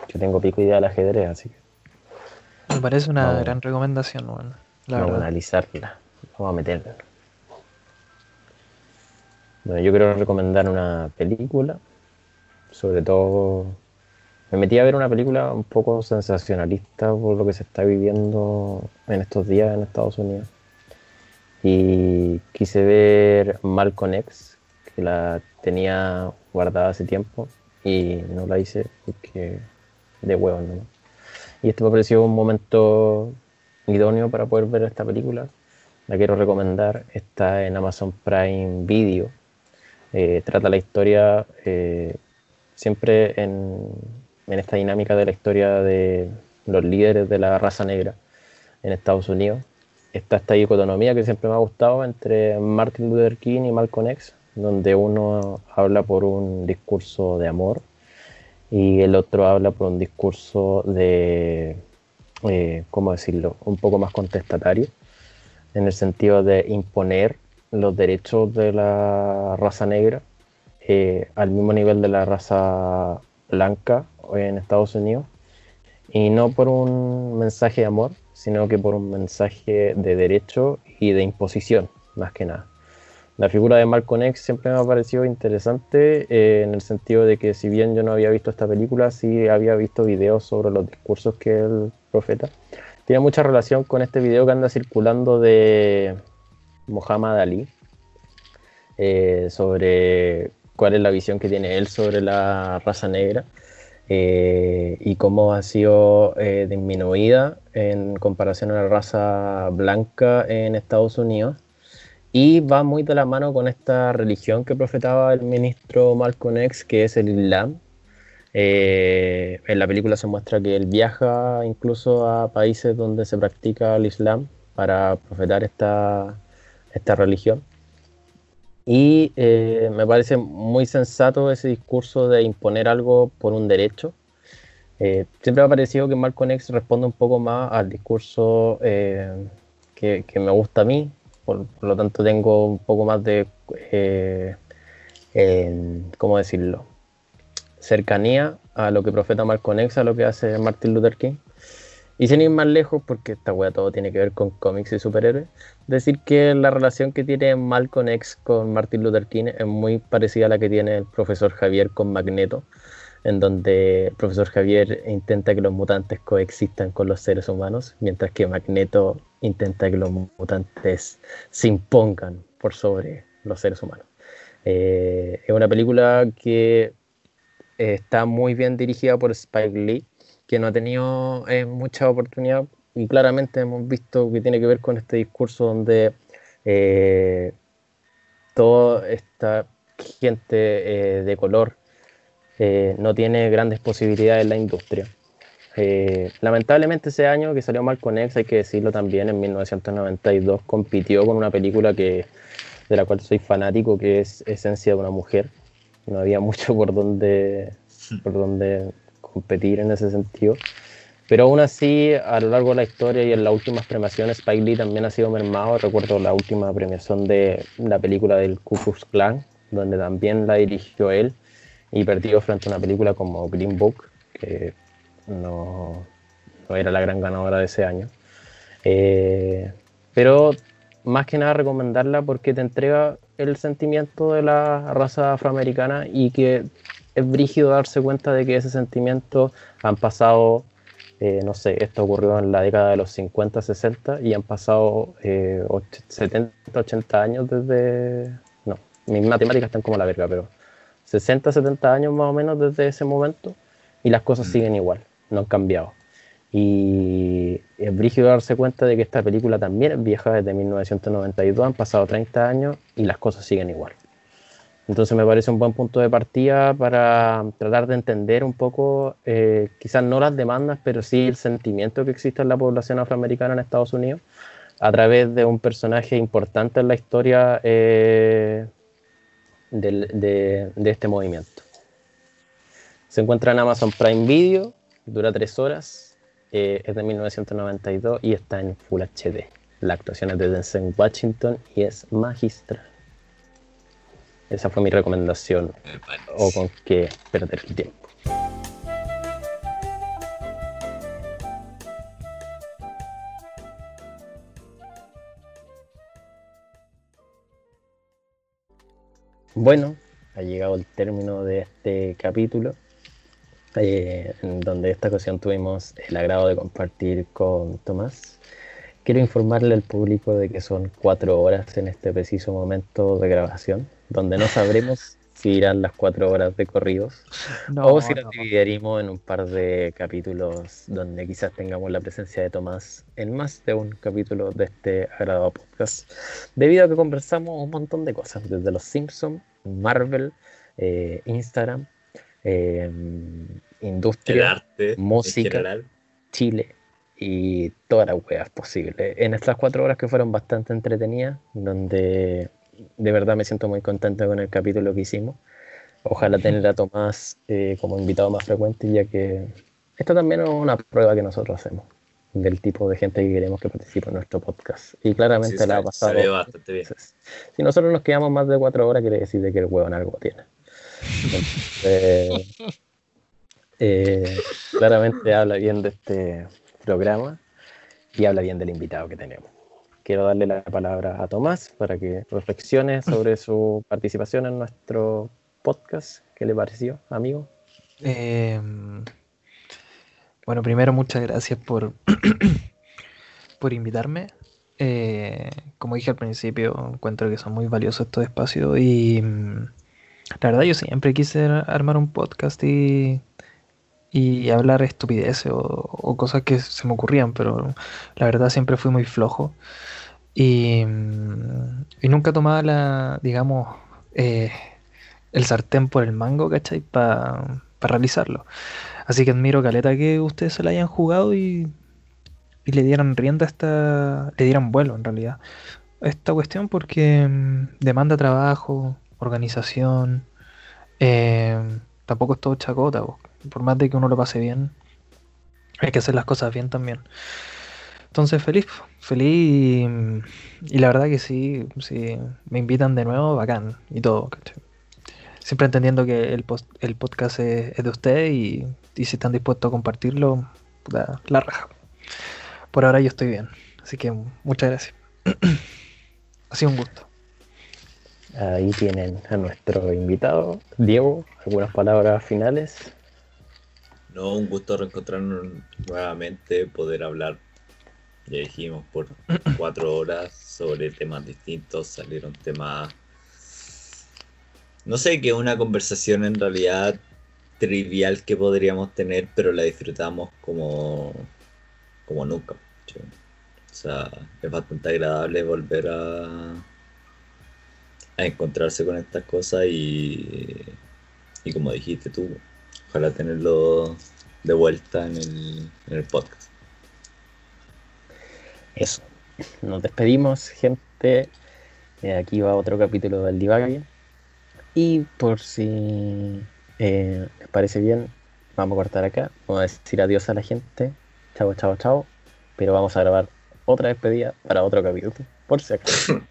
Yo tengo pico idea del ajedrez, así que Me parece una Vamos. gran recomendación. La vamos a analizarla. Vamos a meterla. Bueno, yo quiero recomendar una película. Sobre todo, me metí a ver una película un poco sensacionalista por lo que se está viviendo en estos días en Estados Unidos. Y quise ver Malcolm X, que la tenía guardada hace tiempo y no la hice porque de huevos, ¿no? Y este me pareció un momento idóneo para poder ver esta película. La quiero recomendar. Está en Amazon Prime Video. eh, trata la historia eh, siempre en, en esta dinámica de la historia de los líderes de la raza negra en Estados Unidos. Está esta dicotomía que siempre me ha gustado entre Martin Luther King y Malcolm X, donde uno habla por un discurso de amor y el otro habla por un discurso de, eh, ¿cómo decirlo?, un poco más contestatario, en el sentido de imponer los derechos de la raza negra eh, al mismo nivel de la raza blanca en Estados Unidos, y no por un mensaje de amor, sino que por un mensaje de derecho y de imposición, más que nada. La figura de Malcolm X siempre me ha parecido interesante eh, en el sentido de que si bien yo no había visto esta película, sí había visto videos sobre los discursos que el profeta. Tiene mucha relación con este video que anda circulando de Muhammad Ali eh, sobre cuál es la visión que tiene él sobre la raza negra eh, y cómo ha sido disminuida en comparación a la raza blanca en Estados Unidos y va muy de la mano con esta religión que profetaba el ministro Malcolm X, que es el Islam. Eh, en la película se muestra que él viaja incluso a países donde se practica el Islam para profetar esta, esta religión. Y eh, me parece muy sensato ese discurso de imponer algo por un derecho. Eh, siempre me ha parecido que Malcolm X responde un poco más al discurso que, que, me gusta a mí, por, lo tanto tengo un poco más de, eh, ¿cómo decirlo? Cercanía a lo que profeta Malcolm X, a lo que hace Martin Luther King. Y sin ir más lejos, porque esta wea todo tiene que ver con cómics y superhéroes, decir que la relación que tiene Malcolm X con Martin Luther King es muy parecida a la que tiene el profesor Javier con Magneto, en donde el profesor Javier intenta que los mutantes coexistan con los seres humanos, mientras que Magneto intenta que los mutantes se impongan por sobre los seres humanos. Eh, es una película que está muy bien dirigida por Spike Lee, que no ha tenido eh, mucha oportunidad y claramente hemos visto que tiene que ver con este discurso donde eh, toda esta gente de color no tiene grandes posibilidades en la industria. Eh, lamentablemente ese año que salió Malcolm X, hay que decirlo también, en 1992 compitió con una película que, de la cual soy fanático, que es Esencia de una mujer. No había mucho por donde, por donde competir en ese sentido. Pero aún así, a lo largo de la historia y en las últimas premiaciones, Spike Lee también ha sido mermado. Recuerdo la última premiación de la película del Ku Klux Klan, donde también la dirigió él y perdió frente a una película como Green Book, que no, era la gran ganadora de ese año. Eh, pero más que nada recomendarla porque te entrega el sentimiento de la raza afroamericana y que es brígido darse cuenta de que ese sentimiento han pasado, eh, no sé, esto ocurrió en la década de los 50, 60 y han pasado 70, eh, 80 años desde... No, mis matemáticas están como la verga, pero 60, 70 años más o menos desde ese momento y las cosas mm. siguen igual no han cambiado. Y es brígido darse cuenta de que esta película también es vieja desde 1992, han pasado 30 años y las cosas siguen igual. Entonces me parece un buen punto de partida para tratar de entender un poco, eh, quizás no las demandas, pero sí el sentimiento que existe en la población afroamericana en Estados Unidos a través de un personaje importante en la historia eh, de, de este movimiento. Se encuentra en Amazon Prime Video dura tres horas, eh, es de 1992 y está en Full HD. La actuación es de Denzel Washington y es magistral. Esa fue mi recomendación. O con qué perder el tiempo. Bueno, ha llegado el término de este capítulo. Eh, en donde esta ocasión tuvimos el agrado de compartir con Tomás. Quiero informarle al público de que son cuatro horas en este preciso momento de grabación, donde no sabremos si irán las cuatro horas de corridos No, o si las no. dividiremos en un par de capítulos donde quizás tengamos la presencia de Tomás en más de un capítulo de este agradable podcast. Debido a que conversamos un montón de cosas, desde los Simpsons, Marvel, eh, Instagram, eh, industria, arte, música. Chile y todas las weas posibles. En estas cuatro horas que fueron bastante entretenidas, donde de verdad me siento muy contento con el capítulo que hicimos. Ojalá tener a Tomás eh, como invitado más frecuente, ya que esto también es una prueba que nosotros hacemos del tipo de gente que queremos que participe en nuestro podcast. Y claramente Sí, la ha pasado. bastante bien. Si nosotros nos quedamos más de cuatro horas, quiere decir de que el huevón algo tiene. Entonces, eh, claramente habla bien de este programa y habla bien del invitado que tenemos. Quiero darle la palabra a Tomás para que reflexione sobre su participación en nuestro podcast. ¿Qué le pareció, amigo? Eh, bueno, primero muchas gracias por, por invitarme. Eh, como dije al principio, encuentro que son muy valiosos estos espacios y mm, la verdad yo siempre quise ar- armar un podcast y, y hablar estupideces o, o cosas que se me ocurrían, pero la verdad siempre fui muy flojo y, mm, y nunca tomaba la, digamos, eh, el sartén por el mango, ¿cachai? Para realizarlo. Así que admiro caleta que ustedes se la hayan jugado y, y le dieran rienda a esta. le dieran vuelo en realidad a esta cuestión porque mm, demanda trabajo, organización. eh, tampoco es todo chacota, po. por más de que uno lo pase bien, hay que hacer las cosas bien también. Entonces feliz, feliz y, y la verdad que sí, si me invitan de nuevo, bacán y todo, ¿cachai? Siempre entendiendo que el, post- el podcast es, es de ustedes y, y si están dispuestos a compartirlo, puta, la raja. Por ahora yo estoy bien, así que muchas gracias. ha sido un gusto. Ahí tienen a nuestro invitado, Diego. ¿Algunas palabras finales? No, un gusto reencontrarnos nuevamente, poder hablar, ya dijimos, por cuatro horas sobre temas distintos, salieron temas, no sé, que una conversación en realidad trivial que podríamos tener, pero la disfrutamos como, como nunca. O sea, es bastante agradable volver a, a encontrarse con estas cosas y, y como dijiste tú, Ojalá tenerlo de vuelta en el, en el podcast. Eso. Nos despedimos, gente. Eh, aquí va otro capítulo del Divague. Y por si eh, les parece bien, vamos a cortar acá. Vamos a decir adiós a la gente. Chao, chao, chao. Pero vamos a grabar otra despedida para otro capítulo. Por si acaso.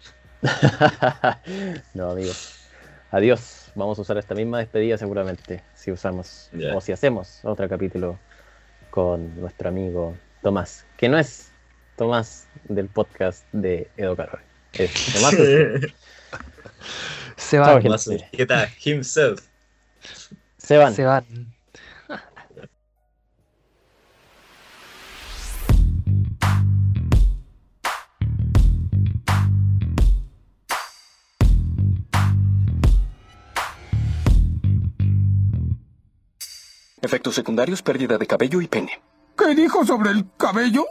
no, amigos. Adiós. Vamos a usar esta misma despedida seguramente. Si usamos o si hacemos otro capítulo con nuestro amigo Tomás. Que no es Tomás del podcast de Edo Carol. Es Tomás. Se van. Más etiqueta himself. Se van. se van. Efectos secundarios, pérdida de cabello y pene. ¿Qué dijo sobre el cabello?